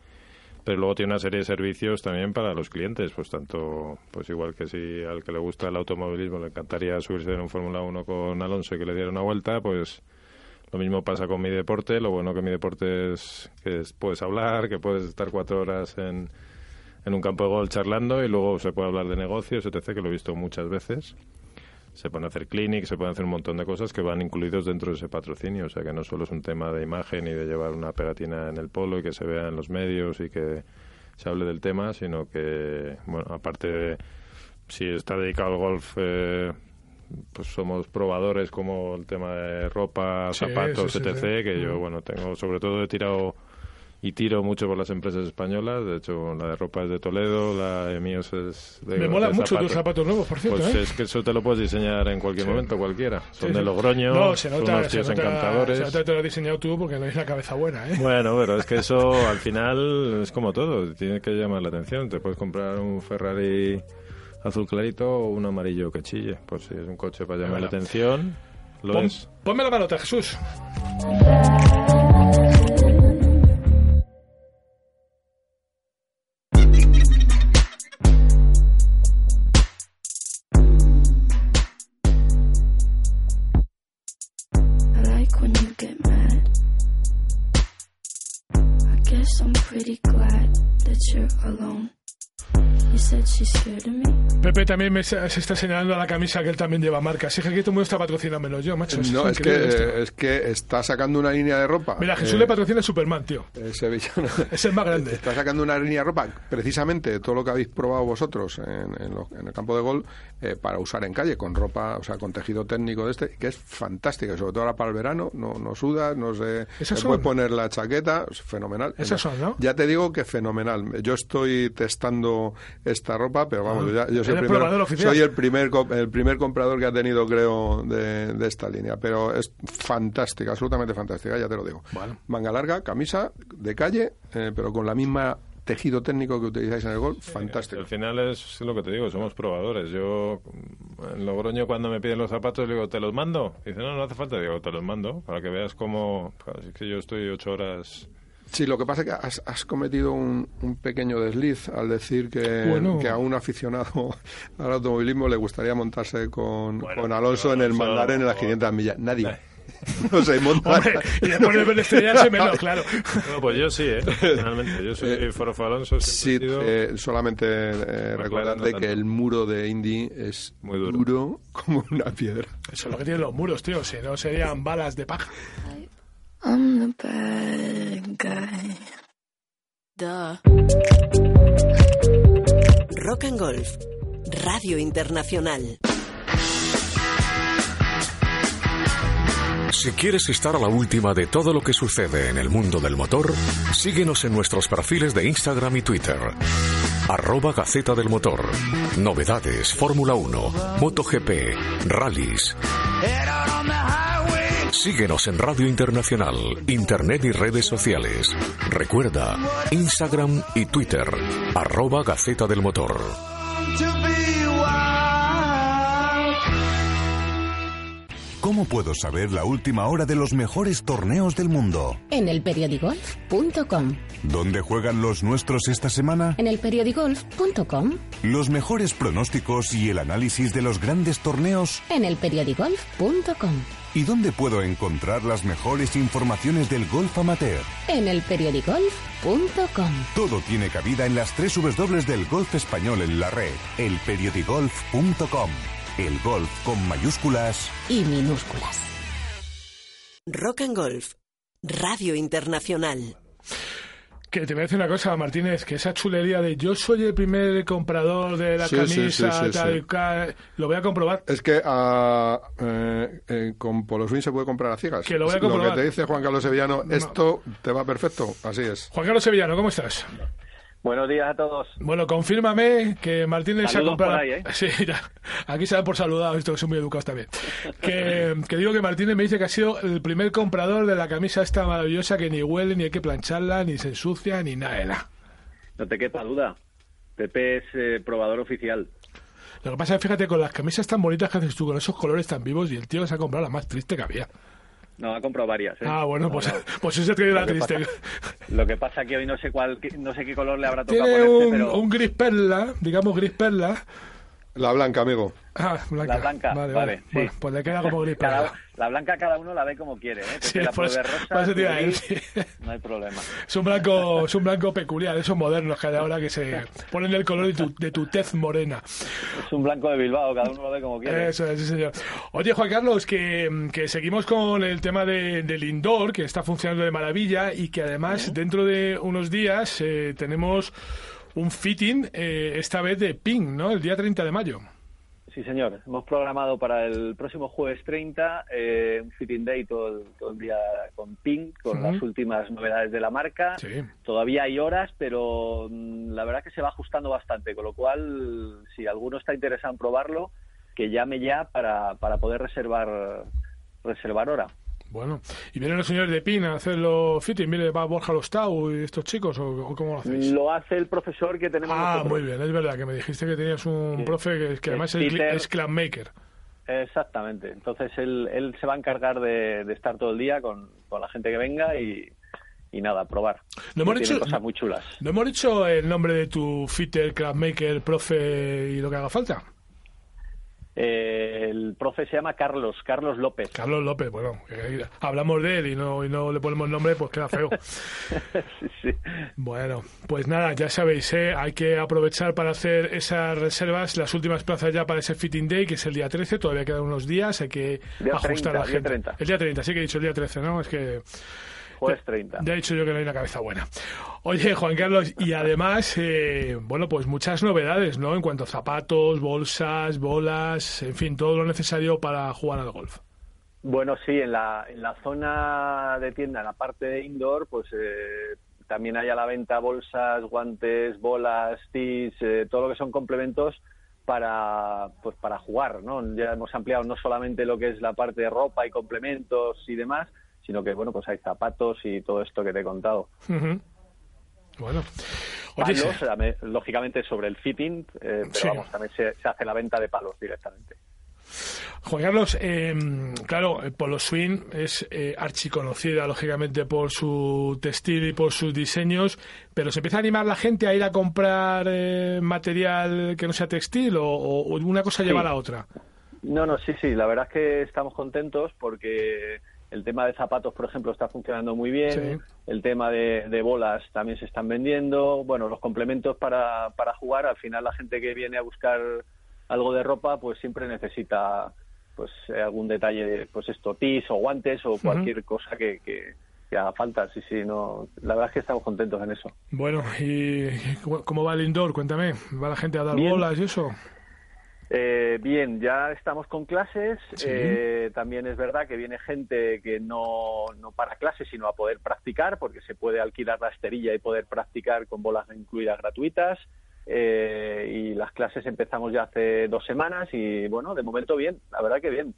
Pero luego tiene una serie de servicios también para los clientes, pues tanto, pues igual que si al que le gusta el automovilismo le encantaría subirse en un Fórmula 1 con Alonso y que le diera una vuelta, pues lo mismo pasa con mi deporte. Lo bueno que mi deporte es que es- puedes hablar, que puedes estar cuatro horas en, en un campo de golf charlando y luego se puede hablar de negocios, etc., que lo he visto muchas veces. Se pueden hacer clinics, se pueden hacer un montón de cosas que van incluidos dentro de ese patrocinio. O sea, que no solo es un tema de imagen y de llevar una pegatina en el polo y que se vea en los medios y que se hable del tema, sino que, bueno, aparte de si está dedicado al golf, eh, pues somos probadores como el tema de ropa, Sí, zapatos, sí, sí, etc., que yo, Mm. bueno, tengo, sobre todo he tirado y tiro mucho por las empresas españolas. De hecho, la de ropa es de Toledo, la de míos es de Me molan de mucho tus zapatos nuevos, por cierto. Pues ¿eh? es que eso te lo puedes diseñar en cualquier Sí. momento, cualquiera. Son Sí, de. Logroño, No, se son unos se tíos nota, encantadores. se nota que te lo has diseñado tú porque tenéis la cabeza buena, ¿eh? Bueno, pero es que eso [LAUGHS] al final es como todo, tiene que llamar la atención. Te puedes comprar un Ferrari azul clarito o un amarillo que chille. Pues si es un coche para llamar Bueno. la atención, lo Pon- es. Ponme la manota, Jesús. You Pepe también me se está señalando a la camisa que él también lleva marca. Sí, que aquí todo el mundo está patrocinándomelo yo, macho. No, es que, increíble esto. eh, es que está sacando una línea de ropa. Mira, Jesús Eh, le patrocina a Superman, tío. eh, sevillano. Es el más grande. Está sacando una línea de ropa, precisamente todo lo que habéis probado vosotros en, en lo- en el campo de gol, eh, para usar en calle, con ropa, o sea, con tejido técnico de este, que es fantástica, sobre todo ahora para el verano, no, no sudas, no sé, puedes poner la chaqueta, es fenomenal. Esas son, ¿no? Ya te digo que fenomenal. Yo estoy testando esta ropa, pero vamos, Ah, ya- yo eres primer, probador oficial. soy el primer el primer comprador que ha tenido, creo, de, de esta línea. Pero es fantástica, absolutamente fantástica, ya te lo digo. Manga larga, camisa de calle, eh, pero con la misma tejido técnico que utilizáis en el gol, fantástico. Al final es lo que te digo, somos probadores. Yo en Logroño cuando me piden los zapatos le digo, ¿te los mando? Y dice, no, no hace falta. Digo, te los mando para que veas cómo... claro, es que yo estoy ocho horas... Sí, lo que pasa es que has, has cometido un, un pequeño desliz al decir que, Bueno. que a un aficionado [LAUGHS] al automovilismo le gustaría montarse con, Bueno, con Alonso en el Mandarén en las 500 millas. Nadie. [LAUGHS] No se monta. Hombre, y después de ver estrellarse menos, claro. No, pues yo sí, ¿eh? Realmente, yo soy Eh, Forofo Alonso. Sí, sido- eh, solamente eh, recordarte no que el muro de Indy es Muy duro. duro como una piedra. Eso es lo que tienen los muros, tío. Si no, serían balas de paja. I'm the bad guy. Duh. Rock and Golf. Radio Internacional. Si quieres estar a la última de todo lo que sucede en el mundo del motor, síguenos en nuestros perfiles de Instagram y Twitter. Arroba Gaceta del Motor. Novedades, Fórmula 1, MotoGP, rallies. Síguenos en Radio Internacional, Internet y redes sociales. Recuerda, Instagram y Twitter. Arroba Gaceta del Motor. ¿Cómo puedo saber la última hora de los mejores torneos del mundo? En elperiodigolf.com. ¿Dónde juegan los nuestros esta semana? En elperiodigolf.com. Los mejores pronósticos y el análisis de los grandes torneos. En elperiodigolf.com. ¿Y dónde puedo encontrar las mejores informaciones del golf amateur? En elperiodigolf.com. Todo tiene cabida en las tres W del golf español en la red. Elperiodigolf.com. El golf con mayúsculas y minúsculas. Rock and Golf. Radio Internacional. Que te voy a decir una cosa, Martínez, que esa chulería de yo soy el primer comprador de la Sí, camisa, sí, sí, tal, lo voy a comprobar. Es que ah, eh, eh, con Polo Swing se puede comprar a ciegas. Que lo voy a que comprobar. te dice Juan Carlos Sevillano, esto te va perfecto. Así es. Juan Carlos Sevillano, ¿cómo estás? Buenos días a todos. Bueno, confírmame que Martínez se ha comprado. por ahí, ¿eh? [LAUGHS] Sí, ya. aquí se dan por saludado, esto que son muy educados también. Que, que digo que Martínez me dice que ha sido el primer comprador de la camisa esta maravillosa que ni huele, ni hay que plancharla, ni se ensucia, ni nada. No te quepa duda. Pepe es eh, probador oficial. Lo que pasa es que fíjate, con las camisas tan bonitas que haces tú, con esos colores tan vivos, y el tío que se ha comprado la más triste que había. No, ha comprado varias. ¿eh? Ah, bueno, No, pues, pues ese ha traído la Lo que triste. pasa- Lo que pasa que hoy no sé cuál, no sé qué color le habrá tocado Tiene ponerse, un, pero un gris perla, digamos gris perla. La blanca, amigo. Ah, blanca. La blanca, vale. vale, sí. Bueno, pues le queda como gris perla. cada, la blanca cada uno la ve como quiere. ¿eh? Sí, la ver rosa, no hay problema. Es un blanco, es un blanco peculiar, esos modernos que hay ahora que se ponen el color de tu, de tu tez morena. Es un blanco de Bilbao, cada uno lo ve como quiere. Eso es, sí, señor. Oye, Juan Carlos, que, que seguimos con el tema de- del indoor, que está funcionando de maravilla y que además dentro de unos días eh, tenemos un fitting, eh, esta vez de Ping, ¿no? El día 30 de mayo. Sí, señor. Hemos programado para el próximo jueves 30 eh, un fitting day todo el, todo el día con Pink, con las últimas novedades de la marca. Sí. Todavía hay horas, pero mm, la verdad que se va ajustando bastante, con lo cual, si alguno está interesado en probarlo, que llame ya para, para poder reservar reservar hora. Bueno, ¿y vienen los señores de Ping a hacer los fitting? ¿Viene va Borja Lostau y estos chicos o, o cómo lo hacéis? Lo hace el profesor que tenemos Ah, nosotros. muy bien, es verdad que me dijiste que tenías un Sí. profe que, que además es, Peter. es clanmaker. Exactamente. Entonces él, él se va a encargar de, de estar todo el día con, con la gente que venga y, y nada, probar. No hemos dicho- cosas muy chulas. ¿No hemos dicho el nombre de tu fitter, clanmaker, profe y lo que haga falta? Eh, el profe se llama Carlos, Carlos López. Carlos López, bueno, hablamos de él y no, y no le ponemos nombre, pues queda feo. [LAUGHS] Bueno, pues nada, ya sabéis, ¿eh? hay que aprovechar para hacer esas reservas, las últimas plazas ya para ese fitting day, que es el día 13, todavía quedan unos días, hay que Día ajustar 30, a la día gente. 30. El día 30, sí que he dicho el día 13, ¿no? Es que Jueves 30. ya he dicho yo que no hay una cabeza buena. Oye, Juan Carlos, y además, eh, bueno, pues muchas novedades, ¿no? En cuanto a zapatos, bolsas, bolas, en fin, todo lo necesario para jugar al golf. Bueno, sí, en la, en la zona de tienda, en la parte de indoor, pues eh, también hay a la venta bolsas, guantes, bolas, tees, eh, todo lo que son complementos para pues para jugar, ¿no? Ya hemos ampliado no solamente lo que es la parte de ropa y complementos y demás, sino que bueno, pues hay zapatos y todo esto que te he contado. Bueno, oye, Palos, también, lógicamente sobre el fitting, eh, pero Sí. vamos, también se, se hace la venta de palos directamente. Juan Carlos, eh, claro, Polo Swing es eh, archiconocida, lógicamente, por su textil y por sus diseños, pero ¿se empieza a animar la gente a ir a comprar eh, material que no sea textil o, o- o una cosa lleva a la otra? No, no, sí, sí, la verdad es que estamos contentos porque el tema de zapatos, por ejemplo, está funcionando muy bien, Sí. el tema de, de bolas también se están vendiendo, bueno, los complementos para, para jugar, al final la gente que viene a buscar algo de ropa, pues siempre necesita pues eh, algún detalle, pues esto, tis o guantes o cualquier cosa que, que, que haga falta. Sí, sí, no, la verdad es que estamos contentos en eso. Bueno, ¿y cómo- cómo va el indoor? Cuéntame. ¿Va la gente a dar Bien. bolas y eso? Eh, bien, ya estamos con clases. Sí. Eh, también es verdad que viene gente que no, no para clases, sino a poder practicar, porque se puede alquilar la esterilla y poder practicar con bolas incluidas gratuitas. Eh, y las clases empezamos ya hace dos semanas y bueno, de momento bien, la verdad que bien.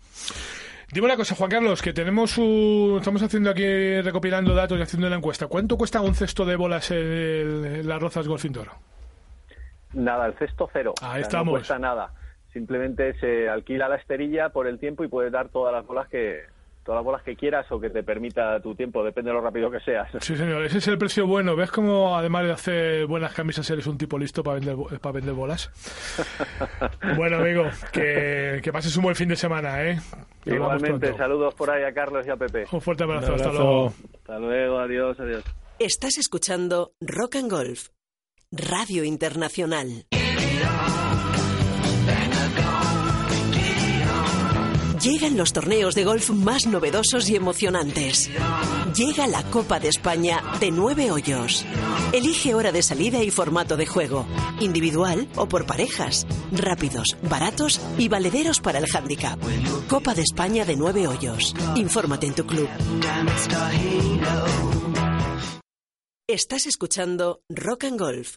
Dime una cosa, Juan Carlos, que tenemos un... Estamos haciendo aquí, recopilando datos y haciendo la encuesta. ¿Cuánto cuesta un cesto de bolas en, el- en las Rozas Golf Indoor? Nada, el cesto cero. Ahí O sea, estamos. No cuesta nada. Simplemente se alquila la esterilla por el tiempo y puedes dar todas las bolas que todas las bolas que quieras o que te permita tu tiempo, depende de lo rápido que seas. Sí, señor, ese es el precio bueno. ¿Ves cómo, además de hacer buenas camisas, eres un tipo listo para vender, para vender bolas? [LAUGHS] bueno, amigo, que, que pases un buen fin de semana, ¿eh? Que Igualmente, saludos por ahí a Carlos y a Pepe. Un fuerte abrazo, Un hasta luego. Hasta luego, adiós, adiós. Estás escuchando Rock and Golf, Radio Internacional. Llegan los torneos de golf más novedosos y emocionantes. Llega la Copa de España de nueve hoyos. Elige hora de salida y formato de juego, individual o por parejas, rápidos, baratos y valederos para el handicap. Copa de España de nueve hoyos. Infórmate en tu club. Estás escuchando Rock and Golf,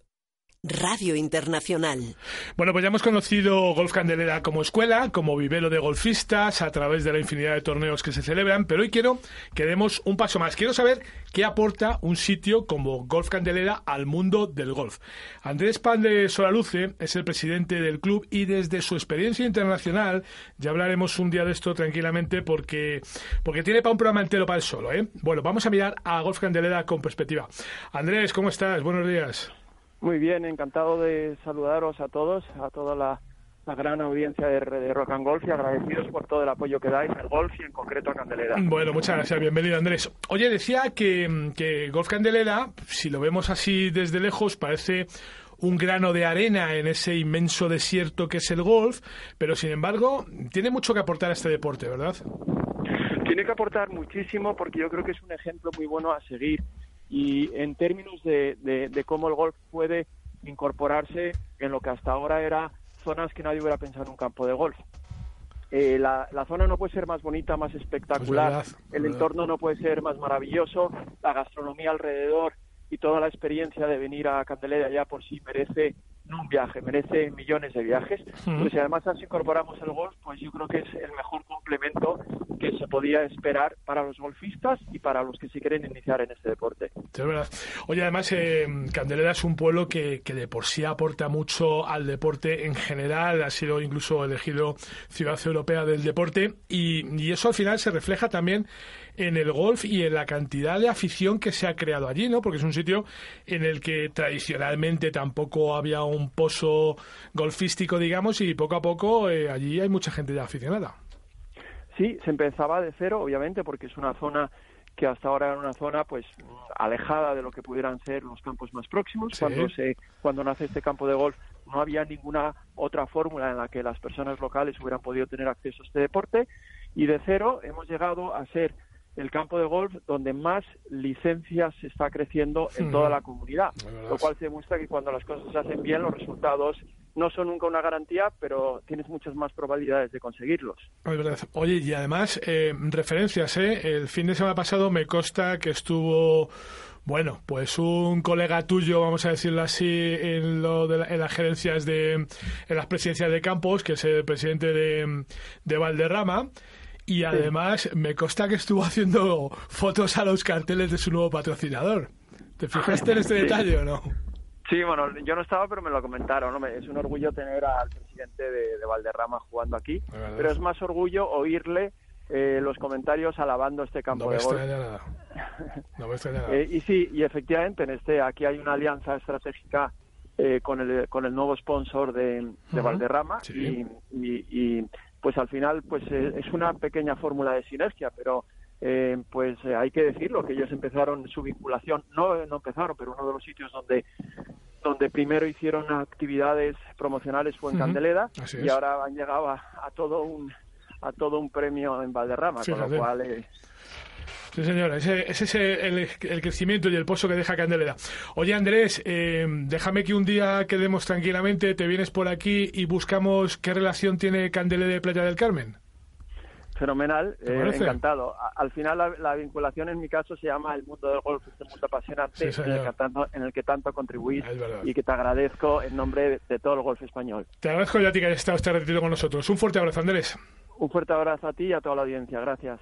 Radio Internacional. Bueno, pues ya hemos conocido Golf Candelera como escuela, como vivero de golfistas, a través de la infinidad de torneos que se celebran, pero hoy quiero que demos un paso más. Quiero saber qué aporta un sitio como Golf Candelera al mundo del golf. Andrés Pan de Solaluce es el presidente del club y desde su experiencia internacional, ya hablaremos un día de esto tranquilamente porque, porque tiene para un programa entero para él solo. ¿eh? Bueno, vamos a mirar a Golf Candelera con perspectiva. Andrés, ¿cómo estás? Buenos días. Muy bien, encantado de saludaros a todos, a toda la, la gran audiencia de, de Rock and Golf y agradecidos por todo el apoyo que dais al golf y en concreto a Candelera. Bueno, muchas gracias, bienvenido Andrés. Oye, decía que, que Golf Candelera, si lo vemos así desde lejos, parece un grano de arena en ese inmenso desierto que es el golf, pero sin embargo tiene mucho que aportar a este deporte, ¿verdad? Tiene que aportar muchísimo porque yo creo que es un ejemplo muy bueno a seguir y en términos de, de- de cómo el golf puede incorporarse en lo que hasta ahora era zonas que nadie hubiera pensado en un campo de golf. Eh, la, la zona no puede ser más bonita, más espectacular, Es verdad, el verdad. entorno no puede ser más maravilloso, la gastronomía alrededor y toda la experiencia de venir a Candelera ya por sí merece no un viaje, merece millones de viajes. Pero si además así incorporamos el golf, pues yo creo que es el mejor complemento que se podía esperar para los golfistas y para los que sí quieren iniciar en este deporte. Sí, Es verdad. Oye, además, eh, Candelera es un pueblo que, que de por sí aporta mucho al deporte en general, ha sido incluso elegido Ciudad Europea del Deporte, y, y eso al final se refleja también en el golf y en la cantidad de afición que se ha creado allí, ¿no? Porque es un sitio en el que tradicionalmente tampoco había un pozo golfístico, digamos, y poco a poco eh, allí hay mucha gente ya aficionada. Sí, se empezaba de cero, obviamente, porque es una zona que hasta ahora era una zona pues alejada de lo que pudieran ser los campos más próximos. Sí. Cuando se cuando nace este campo de golf no había ninguna otra fórmula en la que las personas locales hubieran podido tener acceso a este deporte y de cero hemos llegado a ser el campo de golf donde más licencias se está creciendo en Ujú. toda la comunidad, lo cual se demuestra que cuando las cosas se hacen bien los resultados no son nunca una garantía, pero tienes muchas más probabilidades de conseguirlos. Es verdad. Oye, y además, eh, referencias, ¿eh? El fin de semana pasado me consta que estuvo, bueno, pues un colega tuyo, vamos a decirlo así, en, lo de la- en las gerencias de, en las presidencias de campos, que es el presidente de, de Valderrama. Y además me consta que estuvo haciendo fotos a los carteles de su nuevo patrocinador. ¿Te fijaste en este Sí. detalle o no? Sí, bueno, yo no estaba, pero me lo comentaron. ¿no? Es un orgullo tener al presidente de, de Valderrama jugando aquí, pero es más orgullo oírle eh, los comentarios alabando este campo No me de golf. nada. [LAUGHS] No me extraña nada. Eh, y sí, y efectivamente en este aquí hay una alianza estratégica eh, con el con el nuevo sponsor de, de Ujú, Valderrama sí. y, y- y, pues al final pues eh, es una pequeña fórmula de sinergia, pero eh, pues eh, hay que decirlo que ellos empezaron su vinculación, no no empezaron, pero uno de los sitios donde donde primero hicieron actividades promocionales fue en Ujú, Candeleda y ahora han llegado a, a todo un a todo un premio en Valderrama, con lo cual eh, Sí, señora, ese, ese es el, el crecimiento y el pozo que deja Candelera. Oye, Andrés, eh, déjame que un día quedemos tranquilamente, te vienes por aquí y buscamos qué relación tiene Candelera de Playa del Carmen. Fenomenal, ¿Te eh, encantado. A- al final la, la vinculación en mi caso se llama el mundo del golf, este mundo apasionante Sí, en, el que tanto, en el que tanto contribuís y que te agradezco en nombre de, de todo el golf español. Te agradezco ya a ti que hayas estado este ratito con nosotros. Un fuerte abrazo, Andrés. Un fuerte abrazo a ti y a toda la audiencia. Gracias.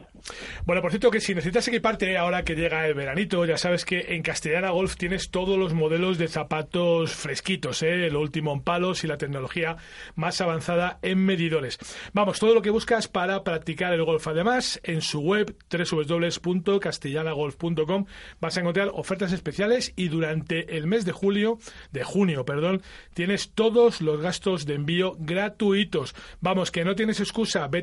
Bueno, por cierto, que si necesitas equiparte ahora que llega el veranito, ya sabes que en Castellana Golf tienes todos los modelos de zapatos fresquitos, ¿eh? lo último en palos y la tecnología más avanzada en medidores. Vamos, todo lo que buscas para practicar el golf. Además, en su web www.castellanagolf.com vas a encontrar ofertas especiales y durante el mes de julio, de junio, perdón, tienes todos los gastos de envío gratuitos. Vamos, que no tienes excusa, vete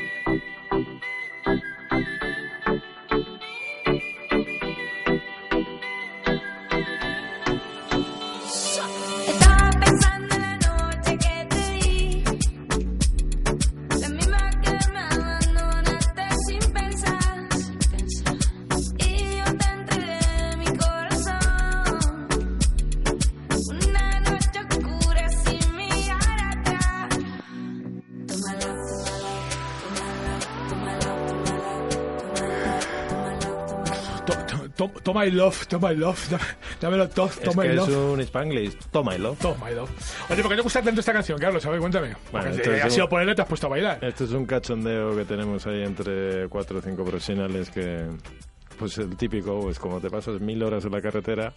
Toma y love, toma y love, dámelo todo, Es toma que y es love. un Spanglish. Toma y love. Toma y love. Oye, ¿por qué te gusta tanto esta canción, Carlos? A ver, cuéntame. Bueno, es ha un- sido ponerle, te has puesto a bailar. Esto es un cachondeo que tenemos ahí entre cuatro o cinco profesionales que, pues el típico, pues como te pasas mil horas en la carretera,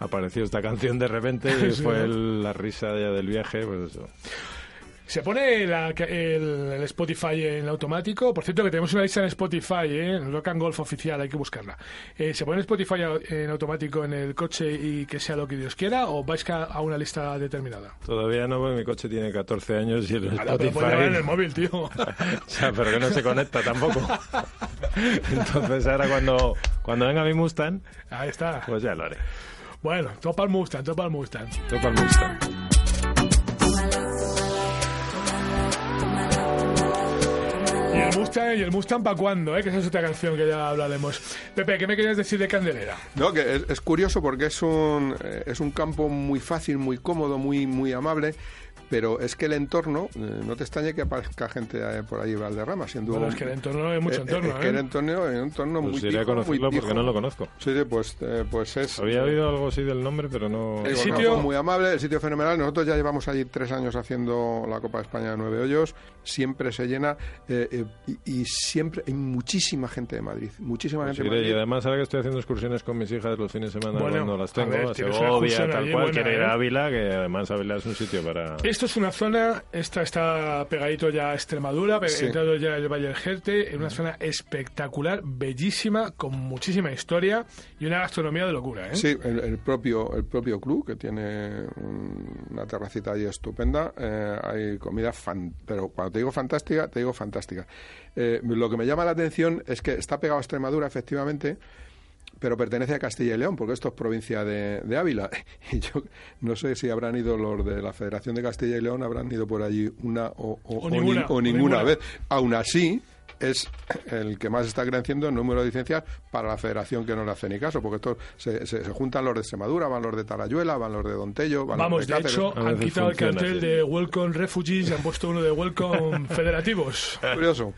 apareció esta canción de repente y [LAUGHS] Sí, fue ¿no? el- la risa ya del viaje, pues eso. Se pone la- el, el Spotify en automático. Por cierto, que tenemos una lista en Spotify, ¿eh? en Rock and Golf oficial, hay que buscarla. Eh, ¿Se pone Spotify en automático en el coche y que sea lo que Dios quiera o vais a una lista determinada? Todavía no, porque mi coche tiene 14 años y el Ah, no, pero Spotify... llevar en el móvil, tío. [LAUGHS] o sea, pero que no se conecta tampoco. [LAUGHS] Entonces ahora cuando, cuando venga mi Mustang, Ahí está. pues ya lo haré. Bueno, topa el Mustang, topa el Mustang. Topa el Mustang. Mustang, y el Mustang para cuándo, ¿eh? Que esa es otra canción que ya hablaremos. Pepe, ¿qué me querías decir de Candelera? No, que es, es curioso porque es un, eh, es un campo muy fácil, muy cómodo, muy, muy amable, pero es que el entorno, eh, no te extrañe que aparezca gente eh, por ahí Valderrama, siendo... Bueno, un- es que el entorno es mucho eh, entorno, Es que ¿eh? el entorno es un entorno Pues muy iré a pijo, muy conocerlo porque no lo conozco. Sí, sí, pues, eh, pues es... Había oído algo así del nombre, pero no... Digo, sitio- muy amable, el sitio fenomenal. Nosotros ya llevamos allí tres años haciendo la Copa de España de Nueve Hoyos. Siempre se llena eh, eh, y, y siempre hay muchísima gente de Madrid. Muchísima Pues gente de Madrid. y además ahora que estoy haciendo excursiones con mis hijas los fines de semana Bueno, cuando las a tengo, ver, a Segovia, excursión tal cual, buena, quiero ir a Ávila, que además Ávila es un sitio para... Esto es una zona, esta está pegadito ya a Extremadura, Sí. entrado ya el Valle del Jerte, en una zona espectacular, bellísima, con muchísima historia y una gastronomía de locura, ¿eh? Sí, el, el propio el propio club que tiene un- una terracita ahí estupenda. eh, hay comida fan, pero cuando te digo fantástica, te digo fantástica. Eh, lo que me llama la atención es que está pegado a Extremadura, efectivamente, pero pertenece a Castilla y León, porque esto es provincia de, de Ávila. [LAUGHS] Y yo no sé si habrán ido los de la Federación de Castilla y León, habrán ido por allí una o, o- O o ninguna, ni- o o ninguna ninguna. vez. Aún así, es el que más está creciendo en número de licencias para la federación que no le hace ni caso, porque estos se, se- se juntan los de Extremadura, van los de Tarayuela, van los de Dontello, van Vamos, los de de Cáceres. hecho, han quitado el cartel de Welcome Refugees y han puesto uno de Welcome [LAUGHS] Federativos. Curioso.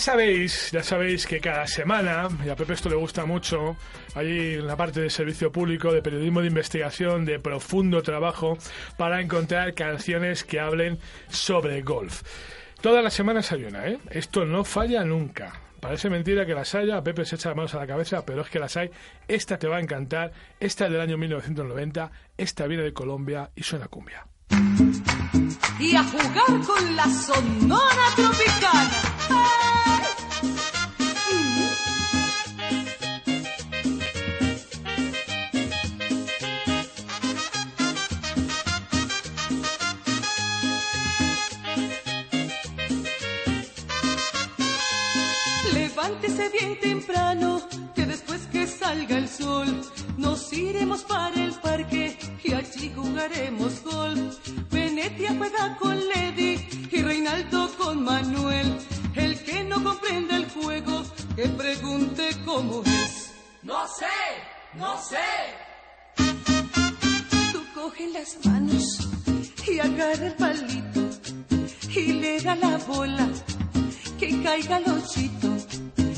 Sabéis, ya sabéis que cada semana, y a Pepe esto le gusta mucho, hay una parte de servicio público, de periodismo de investigación, de profundo trabajo, para encontrar canciones que hablen sobre golf. Todas las semanas hay una, ¿eh? Esto no falla nunca. Parece mentira que las haya, Pepe se echa las manos a la cabeza, pero es que las hay. Esta te va a encantar, esta es del año 1990, esta viene de Colombia y suena cumbia. y a jugar con la sonora tropicana. Bien temprano, que después que salga el sol, nos iremos para el parque y allí jugaremos golf. Venetia juega con Lady y Reinaldo con Manuel. El que no comprenda el juego, que pregunte cómo es. No sé, no sé. Tú coge las manos y agarra el palito y le da la bola que caiga el ochito.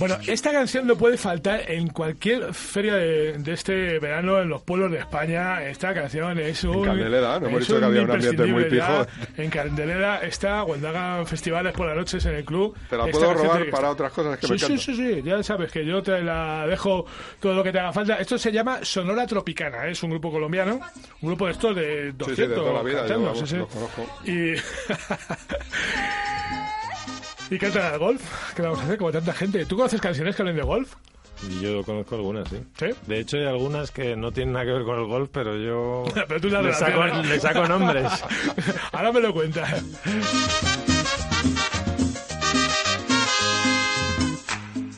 Bueno, esta canción no puede faltar en cualquier feria de, de este verano en los pueblos de España. Esta canción es un. Candelera, no hemos dicho que había un ambiente muy ya. pijo. En Candelera está, cuando hagan festivales por las noches en el club. Te la puedo robar para otras cosas que sí, me sí, encantan. sí, sí, ya sabes que yo te la dejo todo lo que te haga falta. Esto se llama Sonora Tropicana, ¿eh? es un grupo colombiano, un grupo de estos de 200 Sí, sí, de toda la vida, yo, vamos, sí, sí. lo conozco. [LAUGHS] Y. y cantan al golf. ¿Qué vamos a hacer? Como tanta gente. ¿Tú conoces canciones que hablen de golf? Yo conozco algunas, sí. ¿Sí? De hecho, hay algunas que no tienen nada que ver con el golf, pero yo [LAUGHS] Pero tú le, saco, le saco nombres. [LAUGHS] Ahora me lo cuentas.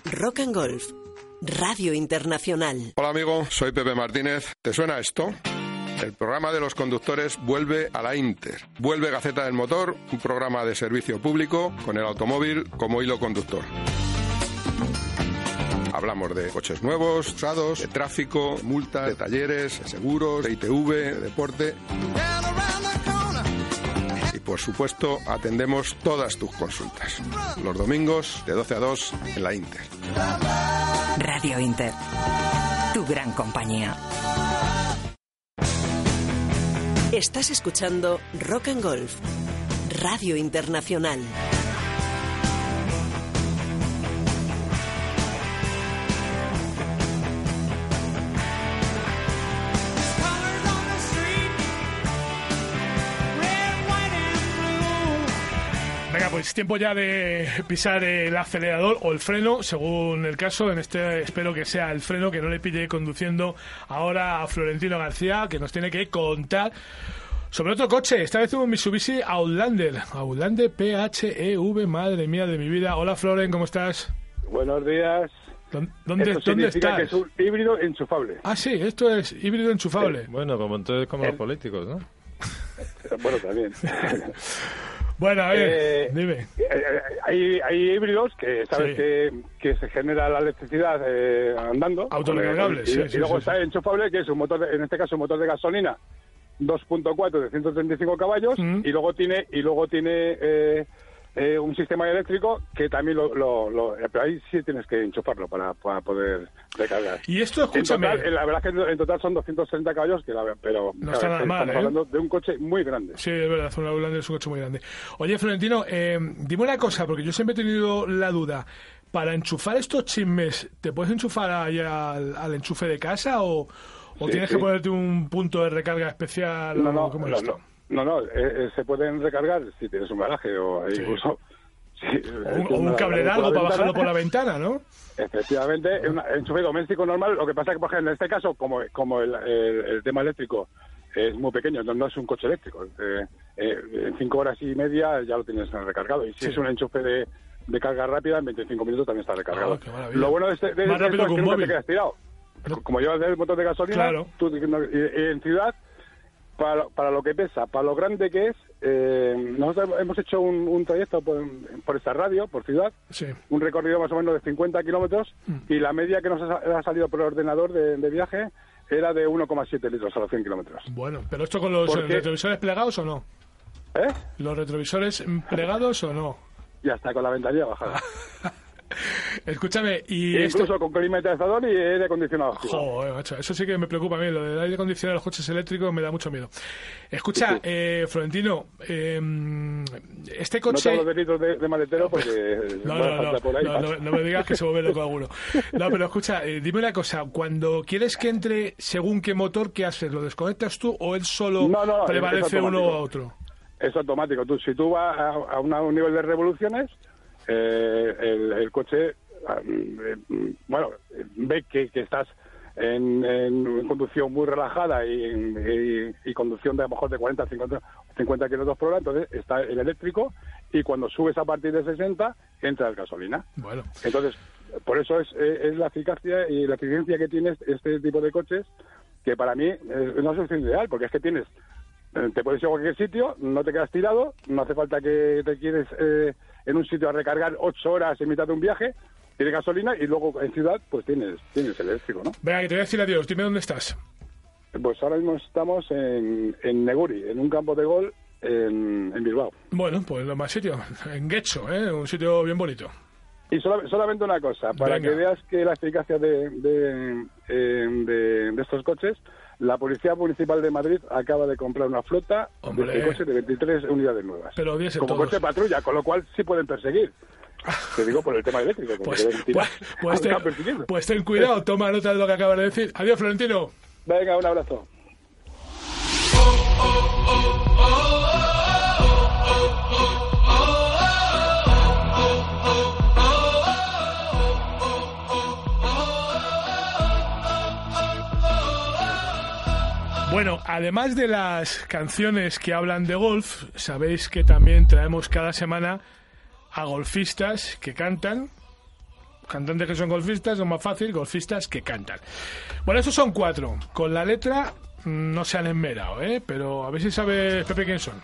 Rock and Golf, Radio Internacional. Hola amigo, soy Pepe Martínez. ¿Te suena esto? El programa de los conductores vuelve a la Inter. Vuelve Gaceta del Motor, un programa de servicio público con el automóvil como hilo conductor. Hablamos de coches nuevos, usados, de tráfico, multas, de talleres, de seguros, de ITV, de deporte. Y por supuesto, atendemos todas tus consultas. Los domingos de 12 a 2 en la Inter. Radio Inter. Tu gran compañía. Estás escuchando Rock and Golf, Radio Internacional. Pues tiempo ya de pisar el acelerador o el freno, según el caso. En este espero que sea el freno, que no le pille conduciendo ahora a Florentino García, que nos tiene que contar sobre otro coche. Esta vez un Mitsubishi Outlander. Outlander PHEV, madre mía de mi vida. Hola Floren, ¿cómo estás? Buenos días. ¿Dónde, dónde, Esto dónde significa estás? que es un híbrido enchufable. Ah, sí, esto es híbrido enchufable. Bueno, como entonces como los políticos, ¿no? [LAUGHS] Bueno, también. [LAUGHS] Bueno, a ver, Eh, dime. Eh, hay, hay híbridos que sabes Sí. que, que se genera la electricidad eh, andando. Autorecargables, Y, sí, y luego está el enchufable, que es un motor, de- en este caso un motor de gasolina 2.4 de 135 caballos Mm. y luego tiene y luego tiene eh, eh, un sistema eléctrico que también lo, lo- lo- pero ahí sí tienes que enchufarlo para, para poder recargar. Y esto, escúchame. En total, la verdad es que en total son 230 caballos, que la- pero No está es nada mal, estamos ¿eh? hablando de un coche muy grande. Sí, es verdad, es un coche muy grande. Oye, Florentino, eh, dime una cosa, porque yo siempre he tenido la duda. Para enchufar estos chismes, ¿te puedes enchufar ahí al, al enchufe de casa o, o Sí, tienes sí. que ponerte un punto de recarga especial? No, o no, es no, esto? no, no, no, eh, eh, se pueden recargar si tienes un garaje o Sí. incluso... [LAUGHS] sí, un, o un la- cable la- largo para bajarlo por la ventana, ¿no? Efectivamente, es un enchufe doméstico normal. Lo que pasa es que, por ejemplo, en este caso, como, como el, el- el tema eléctrico es muy pequeño, no, no es un coche eléctrico. eh, eh, en cinco horas y media ya lo tienes recargado. Y si Sí. es un enchufe de, de carga rápida, en 25 minutos también está recargado. Ah, lo bueno de este, de Más rápido es que nunca te quedas tirado. Como llevas el motor de gasolina, Claro. tú, en ciudad, para, lo- para lo que pesa, para lo grande que es, eh, nosotros hemos hecho un, un trayecto por, por esta radio, por ciudad, Sí. un recorrido más o menos de 50 kilómetros Mm. y la media que nos ha, ha salido por el ordenador de, de viaje era de 1,7 litros a los 100 kilómetros. Bueno, pero esto con los retrovisores plegados o no? ¿Eh? ¿Los retrovisores plegados o no? Ya está, con la ventanilla bajada. [LAUGHS] [LAUGHS] Escúchame, y esto... incluso con climatizador y aire acondicionado. Joder, macho, eso sí que me preocupa a mí. Lo del aire acondicionado de los coches eléctricos me da mucho miedo. Escucha, eh, Florentino, eh, este No te coche... de litros de, de maletero porque [LAUGHS] No, no, no, falta por ahí. no, no, no me digas que se vuelve loco alguno. [LAUGHS] No, pero escucha, eh, dime una cosa. Cuando quieres que entre según qué motor, ¿qué haces? ¿Lo desconectas tú o él solo No, no, no, prevalece uno a otro? Es automático. Tú, si tú vas a, a una- un nivel de revoluciones, eh, el, el coche, eh, bueno, eh, ve que, que estás en, en conducción muy relajada y, y- y conducción de a lo mejor de 40, 50, 50 kilómetros por hora, entonces está el eléctrico y cuando subes a partir de 60 entra el gasolina. Bueno. Entonces, por eso es, es- es la eficacia y la eficiencia que tiene este tipo de coches, que para mí es una solución ideal, porque es que tienes, eh, te puedes ir a cualquier sitio, no te quedas tirado, no hace falta que te quieres eh, en un sitio a recargar ocho horas en mitad de un viaje, tienes gasolina y luego en ciudad pues tienes, tienes eléctrico, ¿no? Venga, que te voy a decir adiós. Dime dónde estás. Pues ahora mismo estamos en, en Neguri, en un campo de gol en, en Bilbao. Bueno, pues lo más sitio. En Getxo, ¿eh? Un sitio bien bonito. Y sola- solamente una cosa, para Venga. que veas que la eficacia de, de, eh, de- de estos coches, la Policía Municipal de Madrid acaba de comprar una flota Hombre. de este coche de 23 unidades nuevas. Pero Como todos. coche patrulla, con lo cual sí pueden perseguir. [LAUGHS] Te digo por el tema eléctrico. como Pues, pues, pues aunque ten, pues ten cuidado, [LAUGHS] toma nota de lo que acabas de decir. Adiós, Florentino. Venga, un abrazo. Bueno, además de las canciones que hablan de golf, sabéis que también traemos cada semana a golfistas que cantan. Cantantes que son golfistas, es más fácil, golfistas que cantan. Bueno, estos son cuatro. Con la letra mm, no se han enmerado, ¿eh? Pero a ver si sabe Pepe quién son.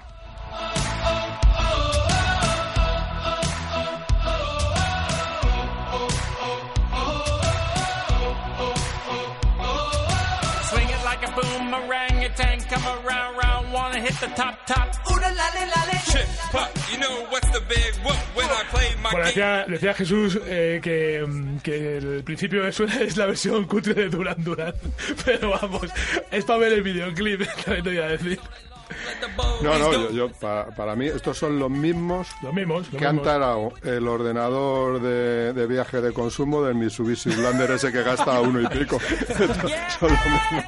Whoop when I play my Bueno, decía, decía Jesús eh, que, que el principio de suena [LAUGHS] es la versión cutre de Duran Duran. [LAUGHS] Pero vamos, es para ver el videoclip, [LAUGHS] también te voy a decir. No, no, yo, yo- pa- para mí estos son los mismos, Los mismos, los que han mismos. tarado el ordenador de, de viaje de consumo del Mitsubishi Blander ese que gasta a uno y pico. son los mismos.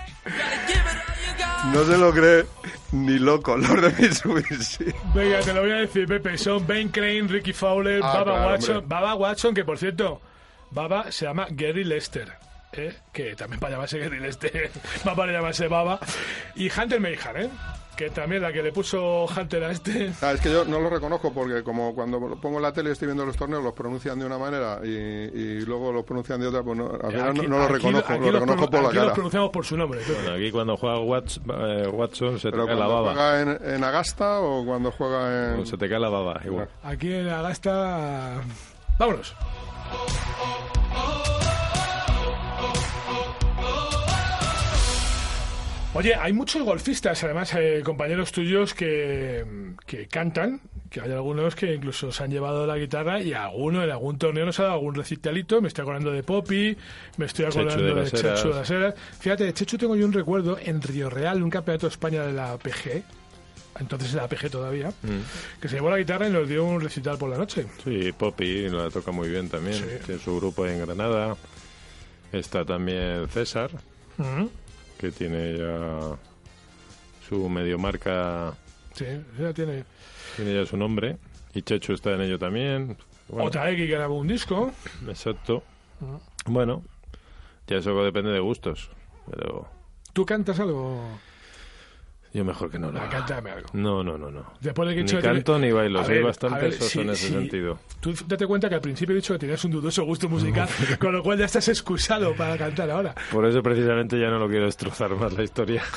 No se lo cree ni loco los [LAUGHS] de Mitsubishi. Venga, te lo voy a decir, Pepe. Son Ben Crane, Ricky Fowler, Ah, Baba claro, Watson. hombre. Baba Watson, que por cierto, Baba se llama Gary Lester. ¿eh? Que también para llamarse Gary Lester [LAUGHS] va para llamarse Baba. Y Hunter Mayhar, ¿eh? Que también la que le puso Hunter a este. Ah, es que yo no lo reconozco porque como cuando lo pongo en la tele y estoy viendo los torneos los pronuncian de una manera y, y luego los pronuncian de otra, pues no, al final no, no lo reconozco, aquí lo los reconozco por la aquí los cara. pronunciamos por su nombre. Bueno, aquí cuando juega eh, Watson se te cae la baba. juega en, en Agasta o cuando juega en... Pues se te cae la baba, igual. Aquí en Agasta. Vámonos. Oye, hay muchos golfistas, además, eh, compañeros tuyos que, que cantan, que hay algunos que incluso se han llevado la guitarra y alguno en algún torneo nos ha dado algún recitalito. Me estoy acordando de Poppy, me estoy Chechu acordando de de. Chechu de las Heras. Fíjate, de Chechu tengo yo un recuerdo en Río Real, un campeonato de España de la PG, entonces era PG todavía, Mm. que se llevó la guitarra y nos dio un recital por la noche. Sí, Poppy la toca muy bien también. Sí. Tiene su grupo en Granada. Está también César, Ujú. Que tiene ya su medio marca, Sí, ya tiene. tiene ya su nombre. Y Chechu está en ello también. Bueno, Otra X que grabó un disco. Exacto. Ujú. Bueno, ya eso depende de gustos. Pero ¿Tú cantas algo? Yo mejor que no haga. cántame algo. No, no, no, no. Después de que he ni dicho que canto tiene- ni bailo. A Soy ver, bastante ver, soso sí, en ese sí. sentido. Tú date cuenta que al principio he dicho que tenías un dudoso gusto musical, [LAUGHS] con lo cual ya estás excusado para cantar ahora. Por eso precisamente ya no lo quiero destrozar más la historia. [LAUGHS]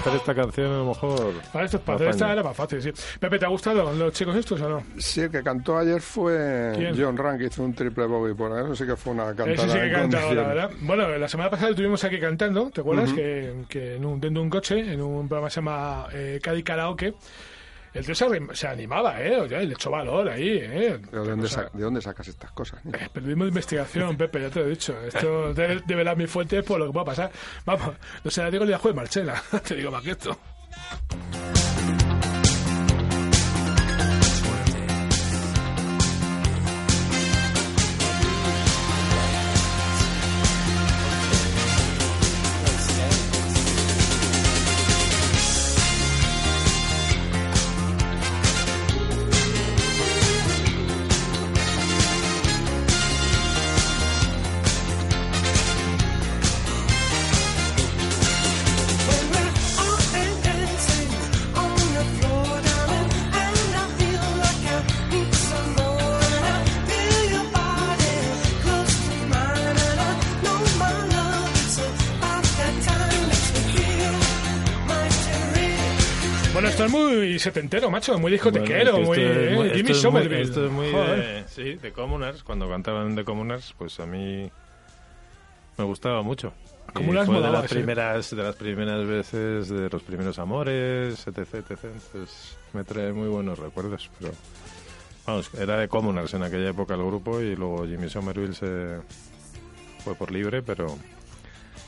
hacer esta canción a lo mejor... Para esto, para hacer esta era más fácil, sí. Pepe, ¿te ha gustado los chicos estos o no? Sí, el que cantó ayer fue ¿Quién? John Rank, que hizo un triple bogey por ahí. Eso sí que fue una cantada Ese sí que condiciones. ¿verdad? Bueno, la semana pasada estuvimos aquí cantando, ¿te acuerdas? Que, que en un, dentro de un coche, en un programa que se llama eh, Cádiz Karaoke, el tío se, se animaba, ¿eh? Oye, le echó valor ahí, ¿eh? ¿De dónde, O sea, sa- ¿De dónde sacas estas cosas? Periodismo de investigación, Pepe, ya te lo he dicho. Esto de, de velar mis fuentes por lo que pueda pasar. Vamos, no se la digo ni a juez Marchena, te digo más que esto. Setentero, macho, muy discotequero, Bueno, es que esto es eh, muy- Jimmy muy- Somerville. Esto es muy de, sí, de Communards. Cuando cantaban de Communards, pues a mí me gustaba mucho. Communards fue de las sí. primeras de las primeras veces de los primeros amores, etc, etc. Entonces me trae muy buenos recuerdos, pero vamos, era de Communards en aquella época el grupo y luego Jimmy Somerville se fue por libre, pero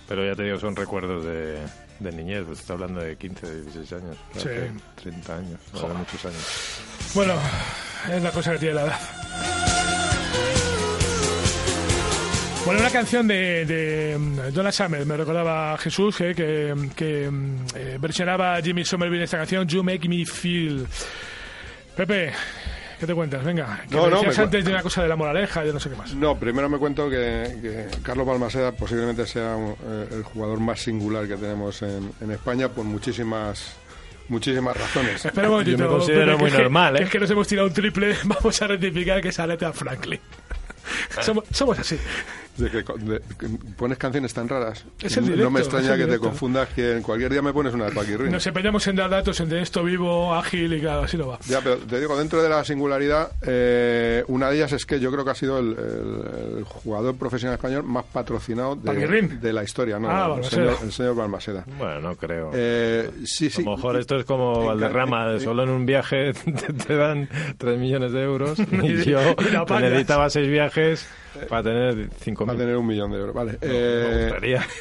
pero ya te digo, son recuerdos de, de niñez, pues está hablando de 15, 16 años, Sí. hace 30 años, muchos años. Bueno, es la cosa que tiene la edad. Bueno, una canción de, de mm, Donna Summer, me recordaba a Jesús, eh, que, que mm, eh, versionaba Jimmy Somerville esta canción, You Make Me Feel. Pepe, ¿qué te cuentas? Venga, que No, me no, decías me cu- antes de una cosa de la moraleja, yo no sé qué más. No, primero me cuento que, que Carlos Balmaseda posiblemente sea un- eh, el jugador más singular que tenemos en, en España por muchísimas muchísimas razones. Espera un momentito, Yo me considero muy que- normal, que ¿eh? es que nos hemos tirado un triple, [LAUGHS] vamos a rectificar que es Aretha Franklin. [LAUGHS] somos, somos así. De que, de- que pones canciones tan raras. Es el no directo, me es extraña el que te confundas que en cualquier día me pones una de Paquirrin. Nos empeñamos en dar datos entre esto vivo, ágil y claro, así no va. Ya, pero te digo, dentro de la singularidad, eh, una de ellas es que yo creo que ha sido el, el- el jugador profesional español más patrocinado de, de la historia, ¿no? Ah, el, señor, el señor Balmaseda. Bueno, no creo. Eh, sí, sí. A lo mejor esto es como Valderrama, de solo en un viaje [LAUGHS] te, te dan 3 millones de euros [LAUGHS] y yo Y necesitaba 6 viajes para tener 5 Va a tener un millón de euros, vale. me Eh, gustaría. [LAUGHS]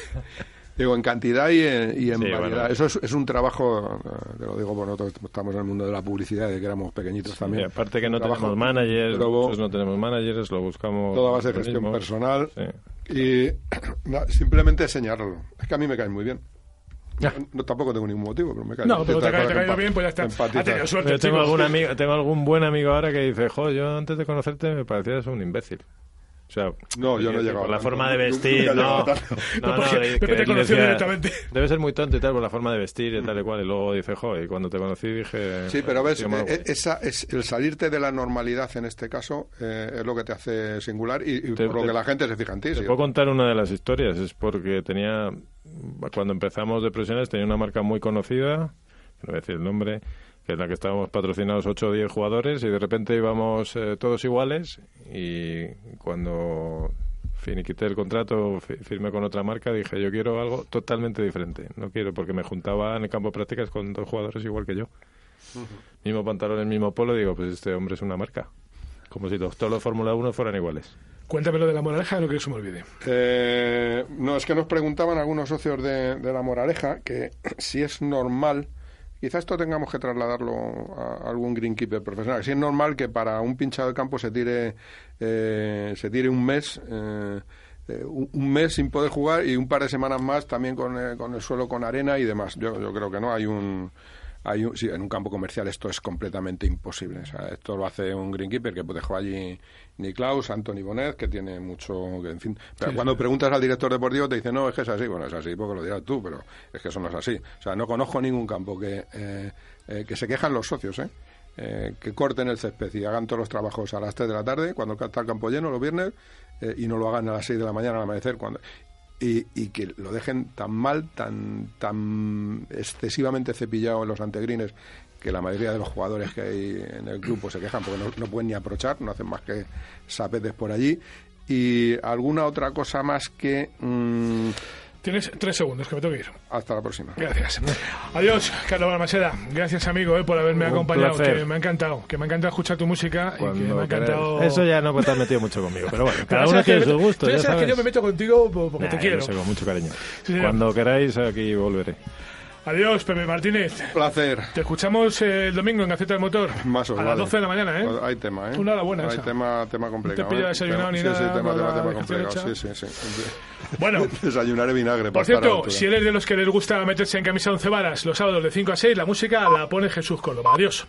Digo, en cantidad y en, y en Sí, variedad. bueno. Eso es, es un trabajo, eh, te lo digo, por nosotros estamos en el mundo de la publicidad, de que éramos pequeños también. Y aparte que no trabajo tenemos managers, nosotros no tenemos managers, lo buscamos. toda base de gestión mismos. personal Sí. y [CLEARS THROAT] na- simplemente enseñarlo. Es que a mí me caen muy bien. No, no, tampoco tengo ningún motivo, pero me caen No, bien. pero te, cae- te ha que caído bien, pues ya está. Ha tenido suerte, Yo tengo algún, amigo, tengo algún buen amigo ahora que dice, jo, yo antes de conocerte me parecías un imbécil. O sea, No, yo no he por llegado la tanto. forma de vestir, no. No, te conoció decía, directamente. Debe ser muy tonto y tal por la forma de vestir y tal y cual. Y luego dice, jo, y cuando te conocí dije... Sí, pero ves, eh, esa, es, el salirte de la normalidad en este caso eh, es lo que te hace singular y, y Te- por lo te- que la gente se fija en ti. Te sí. puedo contar una de las historias. Es porque tenía, cuando empezamos de profesionales, tenía una marca muy conocida, no voy a decir el nombre, que en la que estábamos patrocinados 8 o 10 jugadores y de repente íbamos eh, todos iguales y cuando finiquité el contrato, fi- firmé con otra marca, dije yo quiero algo totalmente diferente. No quiero porque me juntaba en el campo de prácticas con dos jugadores igual que yo. Mismo pantalón, el mismo polo, digo, pues este hombre es una marca. Como si los, todos los Fórmula 1 fueran iguales. Cuéntame lo de la moraleja, no quiero que se me olvide. Eh, no, es que nos preguntaban algunos socios de, de la Moraleja que si es normal, quizás esto tengamos que trasladarlo a algún greenkeeper profesional, si es normal que para un pinchado de campo se tire, eh, se tire un mes. eh, eh, un mes sin poder jugar y un par de semanas más también con, eh, con el suelo con arena y demás. Yo, yo creo que no hay un hay un, sí, en un campo comercial esto es completamente imposible. O sea, esto lo hace un greenkeeper que dejó allí Niklaus, Anthony Bonet, que tiene mucho, que, en fin. Pero Sí, cuando sí. preguntas al director deportivo te dice, no, es que es así. Bueno, es así porque lo dirás tú, pero es que eso no es así. O sea, no conozco ningún campo que, eh, eh, que se quejan los socios, ¿eh? Eh, que corten el césped y hagan todos los trabajos a las 3 de la tarde, cuando está el campo lleno, los viernes, eh, y no lo hagan a las 6 de la mañana al amanecer. cuando y, que lo dejen tan mal, tan, tan excesivamente cepillado en los antegrines, que la mayoría de los jugadores que hay en el grupo se quejan porque no, no pueden ni aprochar, no hacen más que sapetes por allí. Y alguna otra cosa más que... mm, Tienes tres segundos, que me tengo que ir. hasta la próxima. Gracias. Adiós, Carlos Balmaseda. Gracias, amigo, eh, por haberme Un acompañado. placer. Que me ha encantado. Que me ha encantado escuchar tu música y que me ha encantado... Eso ya no te has metido mucho conmigo, pero bueno, cada uno sabes tiene su gusto, tú ya ya sabes que yo sabes. me meto contigo po- porque Nah, te yo quiero. lo sé, con mucho cariño. Sí. Cuando queráis, aquí volveré. Adiós, Pepe Martínez. Placer. Te escuchamos eh, el domingo en Gaceta del Motor. Más os a las vale. 12 de la mañana, ¿eh? Hay tema, ¿eh? Una hora buena Hay esa. tema, tema complicado. pilla ¿eh? desayunado Tema- ni sí, nada, Sí, tema, tema, tema complicado. Sí, sí, sí. [LAUGHS] Bueno. [LAUGHS] Desayunaré vinagre. Por cierto, si eres de los que les gusta meterse en camisa once varas los sábados de 5 a 6, la música la pone Jesús Córdoba. Adiós.